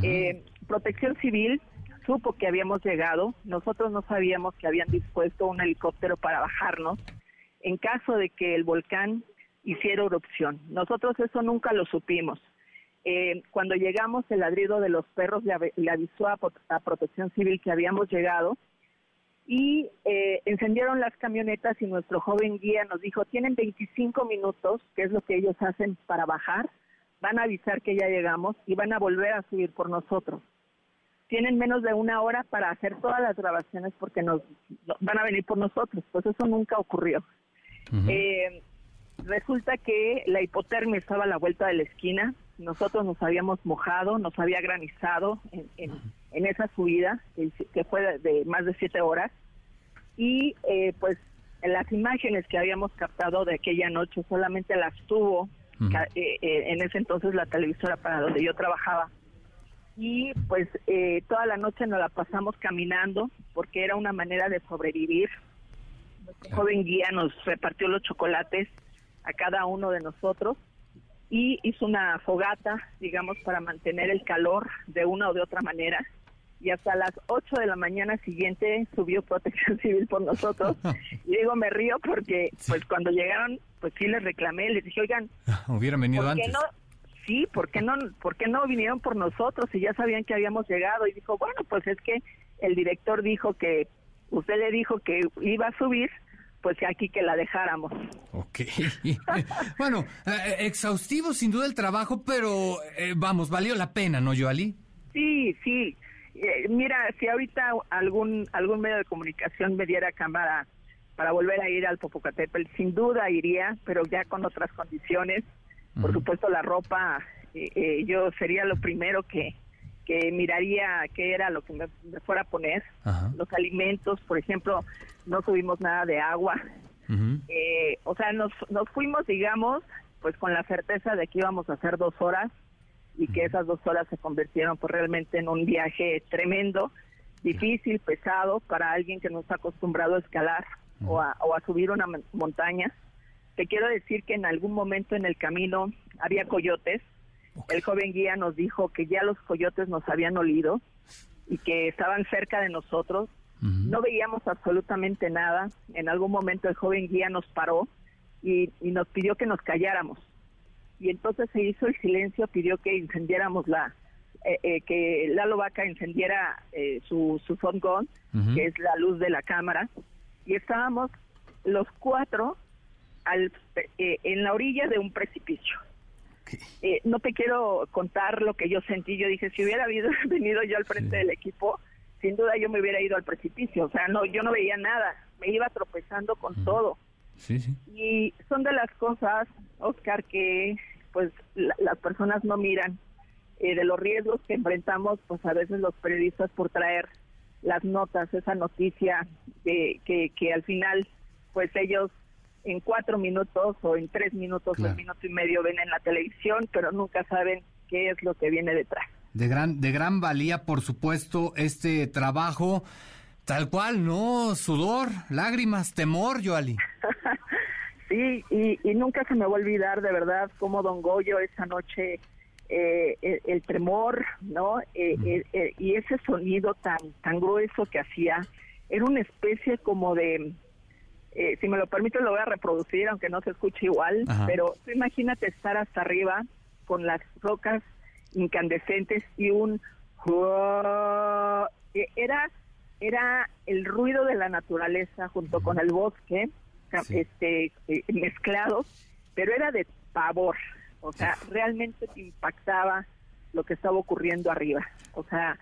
Eh, protección Civil supo que habíamos llegado, nosotros no sabíamos que habían dispuesto un helicóptero para bajarnos en caso de que el volcán hiciera erupción. Nosotros eso nunca lo supimos. Eh, cuando llegamos, el ladrido de los perros le, avisó a, Protección Civil que habíamos llegado y eh, encendieron las camionetas y nuestro joven guía nos dijo, tienen 25 minutos, que es lo que ellos hacen para bajar, van a avisar que ya llegamos y van a volver a subir por nosotros. Tienen menos de una hora para hacer todas las grabaciones porque nos van a venir por nosotros. Pues eso nunca ocurrió. eh, resulta que la hipotermia estaba a la vuelta de la esquina. Nosotros nos habíamos mojado, nos había granizado en, en, esa subida, que, fue de, más de siete horas. Y eh, pues las imágenes que habíamos captado de aquella noche solamente las tuvo eh, eh, en ese entonces la televisora para donde yo trabajaba. Y pues toda la noche nos la pasamos caminando porque era una manera de sobrevivir. Nuestro joven guía nos repartió los chocolates a cada uno de nosotros y hizo una fogata, digamos, para mantener el calor de una o de otra manera. Y hasta las 8 de la mañana siguiente subió Protección Civil por nosotros. Y digo, me río porque, pues cuando llegaron, pues sí les reclamé, les dije, oigan, hubieran venido antes. No? Sí, ¿por qué, no, ¿por qué no vinieron por nosotros y ya sabían que habíamos llegado? Y dijo, bueno, pues es que el director dijo que, usted le dijo que iba a subir, pues aquí que la dejáramos. Ok. bueno, eh, exhaustivo sin duda el trabajo, pero eh, vamos, valió la pena, ¿no, Joali? Sí, sí. Eh, mira, si ahorita algún algún medio de comunicación me diera cámara para volver a ir al Popocatépetl, sin duda iría, pero ya con otras condiciones. Por supuesto, la ropa, yo sería lo primero que, que miraría qué era lo que me, fuera a poner. Los alimentos, por ejemplo, no subimos nada de agua. Eh, o sea, nos, nos fuimos, digamos, pues con la certeza de que íbamos a hacer dos horas y que esas dos horas se convirtieron pues realmente en un viaje tremendo, difícil, pesado para alguien que no está acostumbrado a escalar o, a, o a subir una montaña. Te quiero decir que en algún momento en el camino había coyotes. El joven guía nos dijo que ya los coyotes nos habían olido y que estaban cerca de nosotros no veíamos absolutamente nada. En algún momento el joven guía nos paró y, nos pidió que nos calláramos. Y entonces se hizo el silencio, pidió que incendiáramos la, eh, eh, que Lalo Vaca encendiera eh, su, su phone gun, que es la luz de la cámara, y estábamos los cuatro al, en la orilla de un precipicio. No te quiero contar lo que yo sentí, yo dije, si hubiera habido, venido yo al frente del equipo, sin duda yo me hubiera ido al precipicio, o sea, no, yo no veía nada, me iba tropezando con todo. Sí, sí. Y son de las cosas, Oscar, que pues las personas no miran, eh, de los riesgos que enfrentamos, pues a veces los periodistas por traer las notas, esa noticia que, que, que al final, pues ellos en cuatro minutos o en tres minutos, un minuto y medio ven en la televisión, pero nunca saben qué es lo que viene detrás de gran, de gran valía, por supuesto, este trabajo. Tal cual, ¿no? Sudor, lágrimas, temor, Joali. sí, y, nunca se me va a olvidar, de verdad, cómo Don Goyo esa noche, eh, el, tremor, ¿no? Eh, eh, y ese sonido tan, tan grueso que hacía, era una especie como de, si me lo permite lo voy a reproducir, aunque no se escuche igual, pero tú imagínate estar hasta arriba con las rocas incandescentes y un era era el ruido de la naturaleza junto con el bosque este eh, mezclados pero era de pavor o sea realmente te impactaba lo que estaba ocurriendo arriba o sea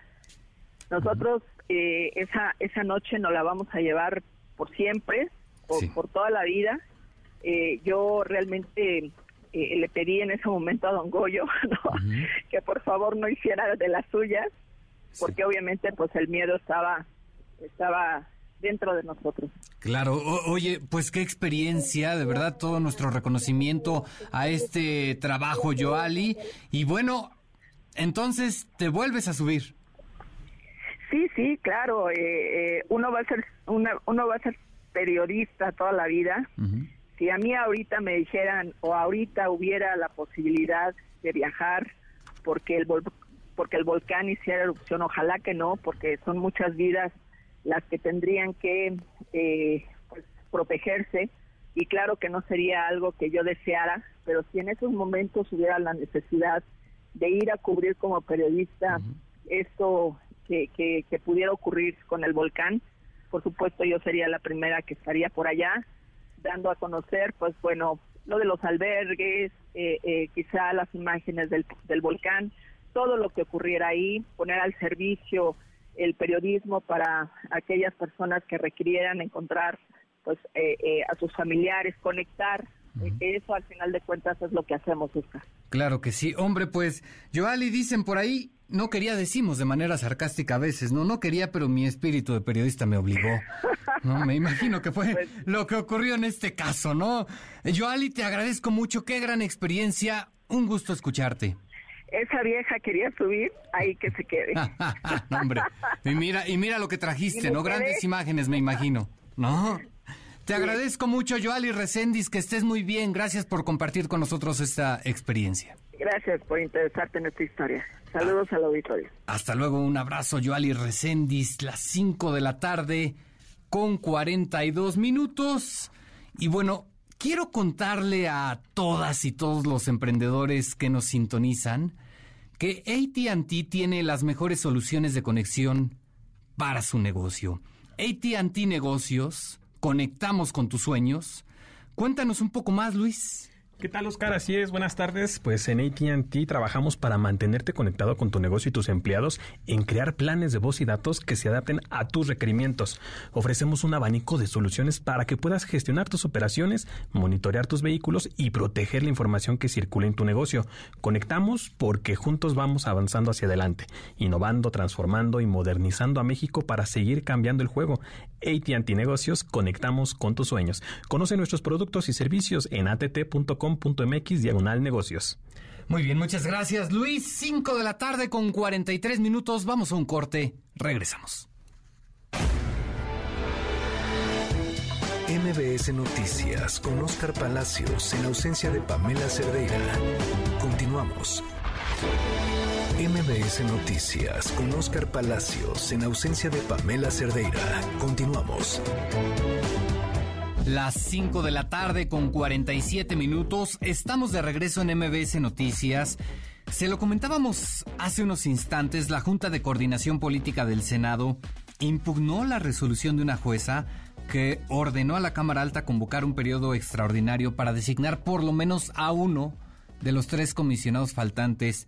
nosotros eh, esa esa noche nos la vamos a llevar por siempre por, por toda la vida. Eh, yo realmente eh, le pedí en ese momento a don Goyo que por favor no hiciera de las suyas, porque obviamente pues el miedo estaba, estaba dentro de nosotros. Claro, oye, pues qué experiencia, de verdad todo nuestro reconocimiento a este trabajo, Joali. Y bueno, entonces te vuelves a subir. Sí, claro, eh, eh, uno va a ser una, uno va a ser periodista toda la vida. Si a mí ahorita me dijeran o ahorita hubiera la posibilidad de viajar porque el porque el volcán hiciera erupción, ojalá que no, porque son muchas vidas las que tendrían que eh, pues, protegerse y claro que no sería algo que yo deseara, pero si en esos momentos hubiera la necesidad de ir a cubrir como periodista esto que, que, pudiera ocurrir con el volcán, por supuesto yo sería la primera que estaría por allá dando a conocer, pues bueno, lo de los albergues, eh, eh, quizá las imágenes del, del volcán, todo lo que ocurriera ahí, poner al servicio el periodismo para aquellas personas que requirieran encontrar pues eh, a sus familiares, conectar eso al final de cuentas es lo que hacemos, Oscar. Claro que sí. Hombre, pues, Joali, dicen por ahí, no quería, decimos de manera sarcástica a veces, no, no quería, pero mi espíritu de periodista me obligó. No, me imagino que fue pues lo que ocurrió en este caso, ¿no? Joali, te agradezco mucho, qué gran experiencia, un gusto escucharte. Esa vieja quería subir, ahí que se quede. hombre, y mira, y mira lo que trajiste, ¿no? Grandes imágenes, me imagino, ¿no? Te agradezco mucho, Joali Recendis, que estés muy bien. Gracias por compartir con nosotros esta experiencia. Gracias por interesarte en esta historia. Saludos al auditorio. Hasta luego, un abrazo, Joali Recendis, las 5 de la tarde con 42 minutos. Y bueno, quiero contarle a todas y todos los emprendedores que nos sintonizan que ATT tiene las mejores soluciones de conexión para su negocio. ATT Negocios conectamos con tus sueños. Cuéntanos un poco más, Luis. ¿Qué tal, Oscar? Así es, buenas tardes. Pues en ATT trabajamos para mantenerte conectado con tu negocio y tus empleados en crear planes de voz y datos que se adapten a tus requerimientos. Ofrecemos un abanico de soluciones para que puedas gestionar tus operaciones, monitorear tus vehículos y proteger la información que circula en tu negocio. Conectamos porque juntos vamos avanzando hacia adelante, innovando, transformando y modernizando a México para seguir cambiando el juego. ATT Negocios, conectamos con tus sueños. Conoce nuestros productos y servicios en att.com.mx diagonal negocios. Muy bien, muchas gracias Luis. 5 de la tarde con 43 minutos. Vamos a un corte. Regresamos. MBS Noticias con Oscar Palacios en ausencia de Pamela Cerdeira. Continuamos. MBS Noticias con Oscar Palacios en ausencia de Pamela Cerdeira. Continuamos. Las 5 de la tarde con 47 minutos. Estamos de regreso en MBS Noticias. Se lo comentábamos hace unos instantes, la Junta de Coordinación Política del Senado impugnó la resolución de una jueza que ordenó a la Cámara Alta convocar un periodo extraordinario para designar por lo menos a uno de los tres comisionados faltantes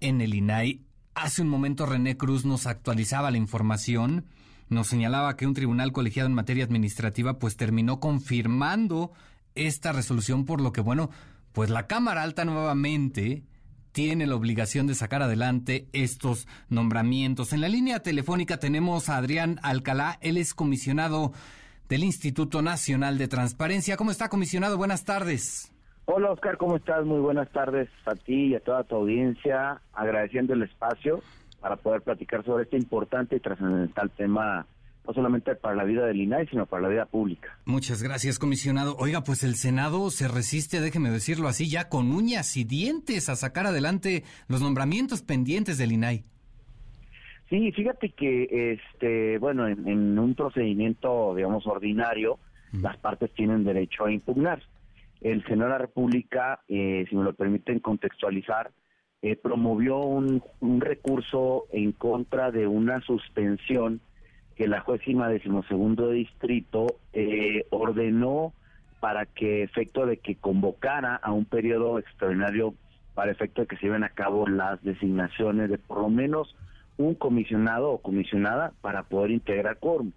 en el INAI. Hace un momento René Cruz nos actualizaba la información, nos señalaba que un tribunal colegiado en materia administrativa pues terminó confirmando esta resolución, por lo que bueno, pues la Cámara Alta nuevamente tiene la obligación de sacar adelante estos nombramientos. En la línea telefónica tenemos a Adrián Alcalá, él es comisionado del Instituto Nacional de Transparencia. ¿Cómo está, comisionado? Buenas tardes. Hola Oscar, ¿cómo estás? Muy buenas tardes a ti y a toda tu audiencia, agradeciendo el espacio para poder platicar sobre este importante y trascendental tema, no solamente para la vida del INAI, sino para la vida pública. Muchas gracias, comisionado. Oiga, pues el Senado se resiste, déjeme decirlo así, ya con uñas y dientes a sacar adelante los nombramientos pendientes del INAI. Sí, fíjate que, este, bueno, en un procedimiento, digamos, ordinario, las partes tienen derecho a impugnar el Senado de la República, eh, si me lo permiten contextualizar, eh, promovió un, recurso en contra de una suspensión que la juezima decimosegundo distrito eh, ordenó para que efecto de que convocara a un periodo extraordinario para efecto de que se lleven a cabo las designaciones de por lo menos un comisionado o comisionada para poder integrar quórum.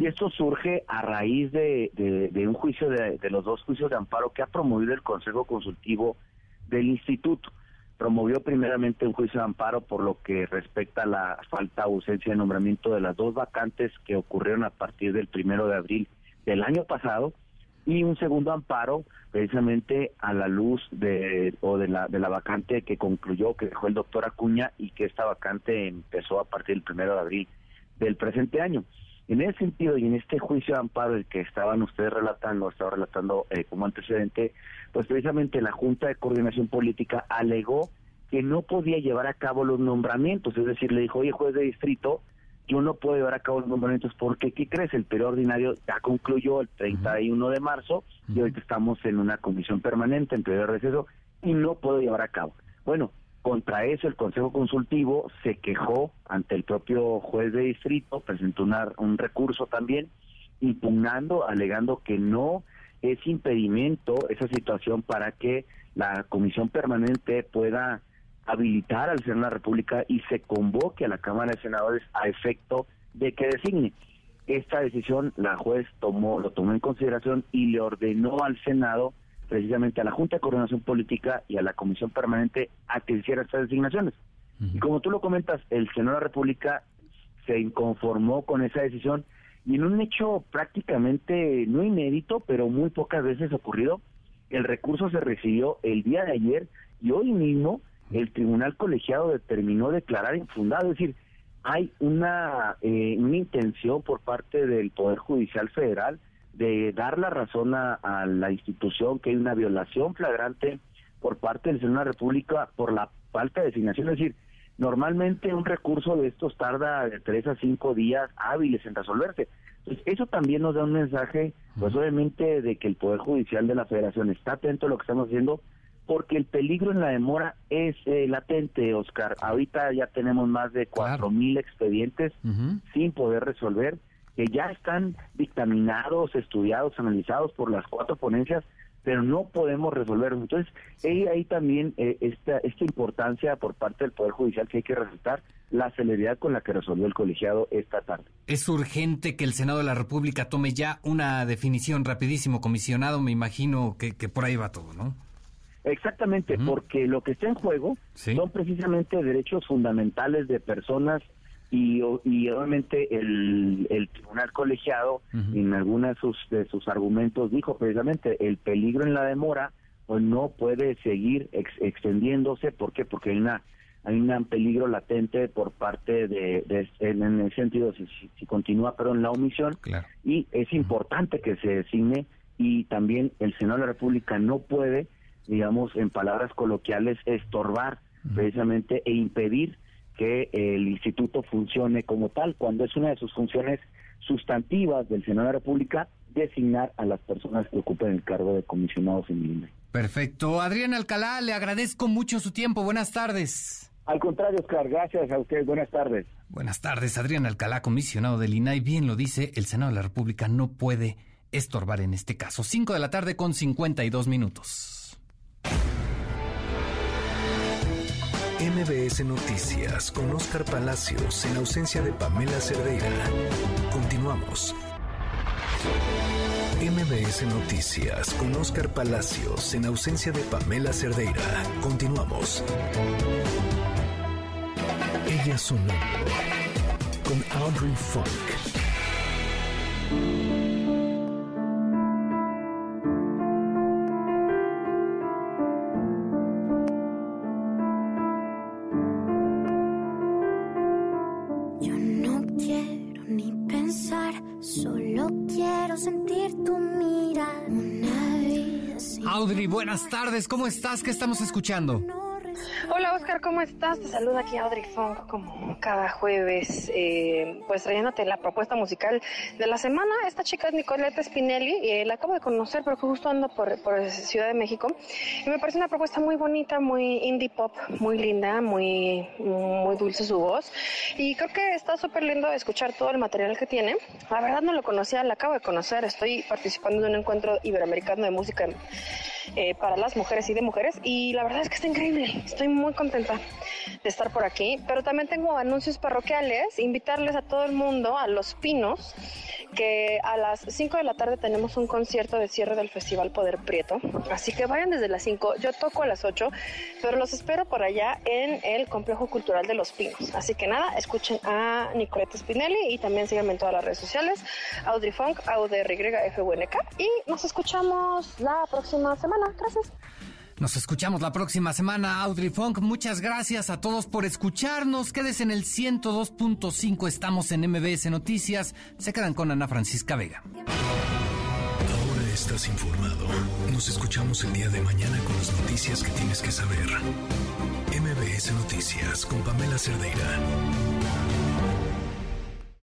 Y esto surge a raíz de, un juicio, de, los dos juicios de amparo que ha promovido el Consejo Consultivo del Instituto. Promovió primeramente un juicio de amparo por lo que respecta a la falta ausencia de nombramiento de las dos vacantes que ocurrieron a partir del primero de abril del año pasado y un segundo amparo precisamente a la luz de o de la de la vacante que concluyó que dejó el doctor Acuña y que esta vacante empezó a partir del primero de abril del presente año. En ese sentido y en este juicio de amparo el que estaban ustedes relatando, estaba relatando eh, como antecedente, pues precisamente la Junta de Coordinación Política alegó que no podía llevar a cabo los nombramientos, es decir, le dijo, oye, juez de distrito, yo no puedo llevar a cabo los nombramientos porque, ¿qué crees? El periodo ordinario ya concluyó el 31 de marzo y ahorita estamos en una comisión permanente en periodo de receso y no puedo llevar a cabo. Bueno, contra eso el Consejo Consultivo se quejó ante el propio juez de distrito, presentó un recurso también impugnando, alegando que no es impedimento esa situación para que la comisión permanente pueda habilitar al Senado de la República y se convoque a la Cámara de Senadores a efecto de que designe. Esta decisión la juez tomó, lo tomó en consideración y le ordenó al Senado, precisamente a la Junta de Coordinación Política y a la Comisión Permanente, a que hiciera estas designaciones. Y como tú lo comentas, el Senado de la República se inconformó con esa decisión y en un hecho prácticamente no inédito, pero muy pocas veces ocurrido, el recurso se recibió el día de ayer y hoy mismo el tribunal colegiado determinó declarar infundado, es decir, hay una, eh, una intención por parte del Poder Judicial Federal de dar la razón a, la institución que hay una violación flagrante por parte del Senado de la República por la falta de designación. Es decir, normalmente un recurso de estos tarda de tres a cinco días hábiles en resolverse. Entonces, eso también nos da un mensaje, pues obviamente, de que el Poder Judicial de la Federación está atento a lo que estamos haciendo porque el peligro en la demora es eh, latente, Oscar. Ahorita ya tenemos más de cuatro mil expedientes sin poder resolver, que ya están dictaminados, estudiados, analizados por las cuatro ponencias, pero no podemos resolver. Entonces, hay ahí también eh, esta, esta importancia por parte del Poder Judicial que hay que resaltar la celeridad con la que resolvió el colegiado esta tarde. Es urgente que el Senado de la República tome ya una definición rapidísimo, comisionado, me imagino que, que por ahí va todo, ¿no? Exactamente, porque lo que está en juego son precisamente derechos fundamentales de personas y, y obviamente el, el tribunal colegiado en algunos de sus, de sus argumentos dijo precisamente el peligro en la demora pues no puede seguir extendiéndose, ¿por qué? Porque hay una hay un peligro latente por parte de, en, el sentido si, si, continúa pero en la omisión. Y es importante que se designe y también el Senado de la República no puede digamos, en palabras coloquiales, estorbar precisamente e impedir que el instituto funcione como tal, cuando es una de sus funciones sustantivas del Senado de la República designar a las personas que ocupen el cargo de comisionados en INE. Perfecto. Adrián Alcalá, le agradezco mucho su tiempo. Buenas tardes. Al contrario, Oscar, gracias a usted. Buenas tardes. Buenas tardes, Adrián Alcalá, comisionado del INAI. Bien lo dice, el Senado de la República no puede estorbar en este caso. Cinco de la tarde con 52 minutos. MBS Noticias con Oscar Palacios en ausencia de Pamela Cerdeira. Continuamos. MBS Noticias con Oscar Palacios en ausencia de Pamela Cerdeira. Continuamos. Ella sonó con Audrey Funk. Audrey, buenas tardes, ¿cómo estás? ¿Qué estamos escuchando? Hola Oscar, ¿cómo estás? Te saluda aquí Audrey Funk como cada jueves, eh, pues trayéndote la propuesta musical de la semana. Esta chica es Nicoleta Spinelli, eh, la acabo de conocer, pero justo ando por, por, Ciudad de México y me parece una propuesta muy bonita, muy indie pop, muy linda, muy, muy dulce su voz y creo que está súper lindo escuchar todo el material que tiene. La verdad no lo conocía, la acabo de conocer, estoy participando en un encuentro iberoamericano de música eh, para las mujeres y de mujeres y la verdad es que está increíble. Estoy muy contenta de estar por aquí, pero también tengo anuncios parroquiales, invitarles a todo el mundo a Los Pinos, que a las 5 de la tarde tenemos un concierto de cierre del Festival Poder Prieto, así que vayan desde las 5, yo toco a las 8, pero los espero por allá en el Complejo Cultural de Los Pinos. Así que nada, escuchen a Nicoleta Spinelli y también síganme en todas las redes sociales, Audrey Funk, AUDRYFUNK y nos escuchamos la próxima semana. Gracias. Nos escuchamos la próxima semana, Audrey Funk. Muchas gracias a todos por escucharnos. Quédese en el 102.5. Estamos en MBS Noticias. Se quedan con Ana Francisca Vega. Ahora estás informado. Nos escuchamos el día de mañana con las noticias que tienes que saber. MBS Noticias con Pamela Cerdeira.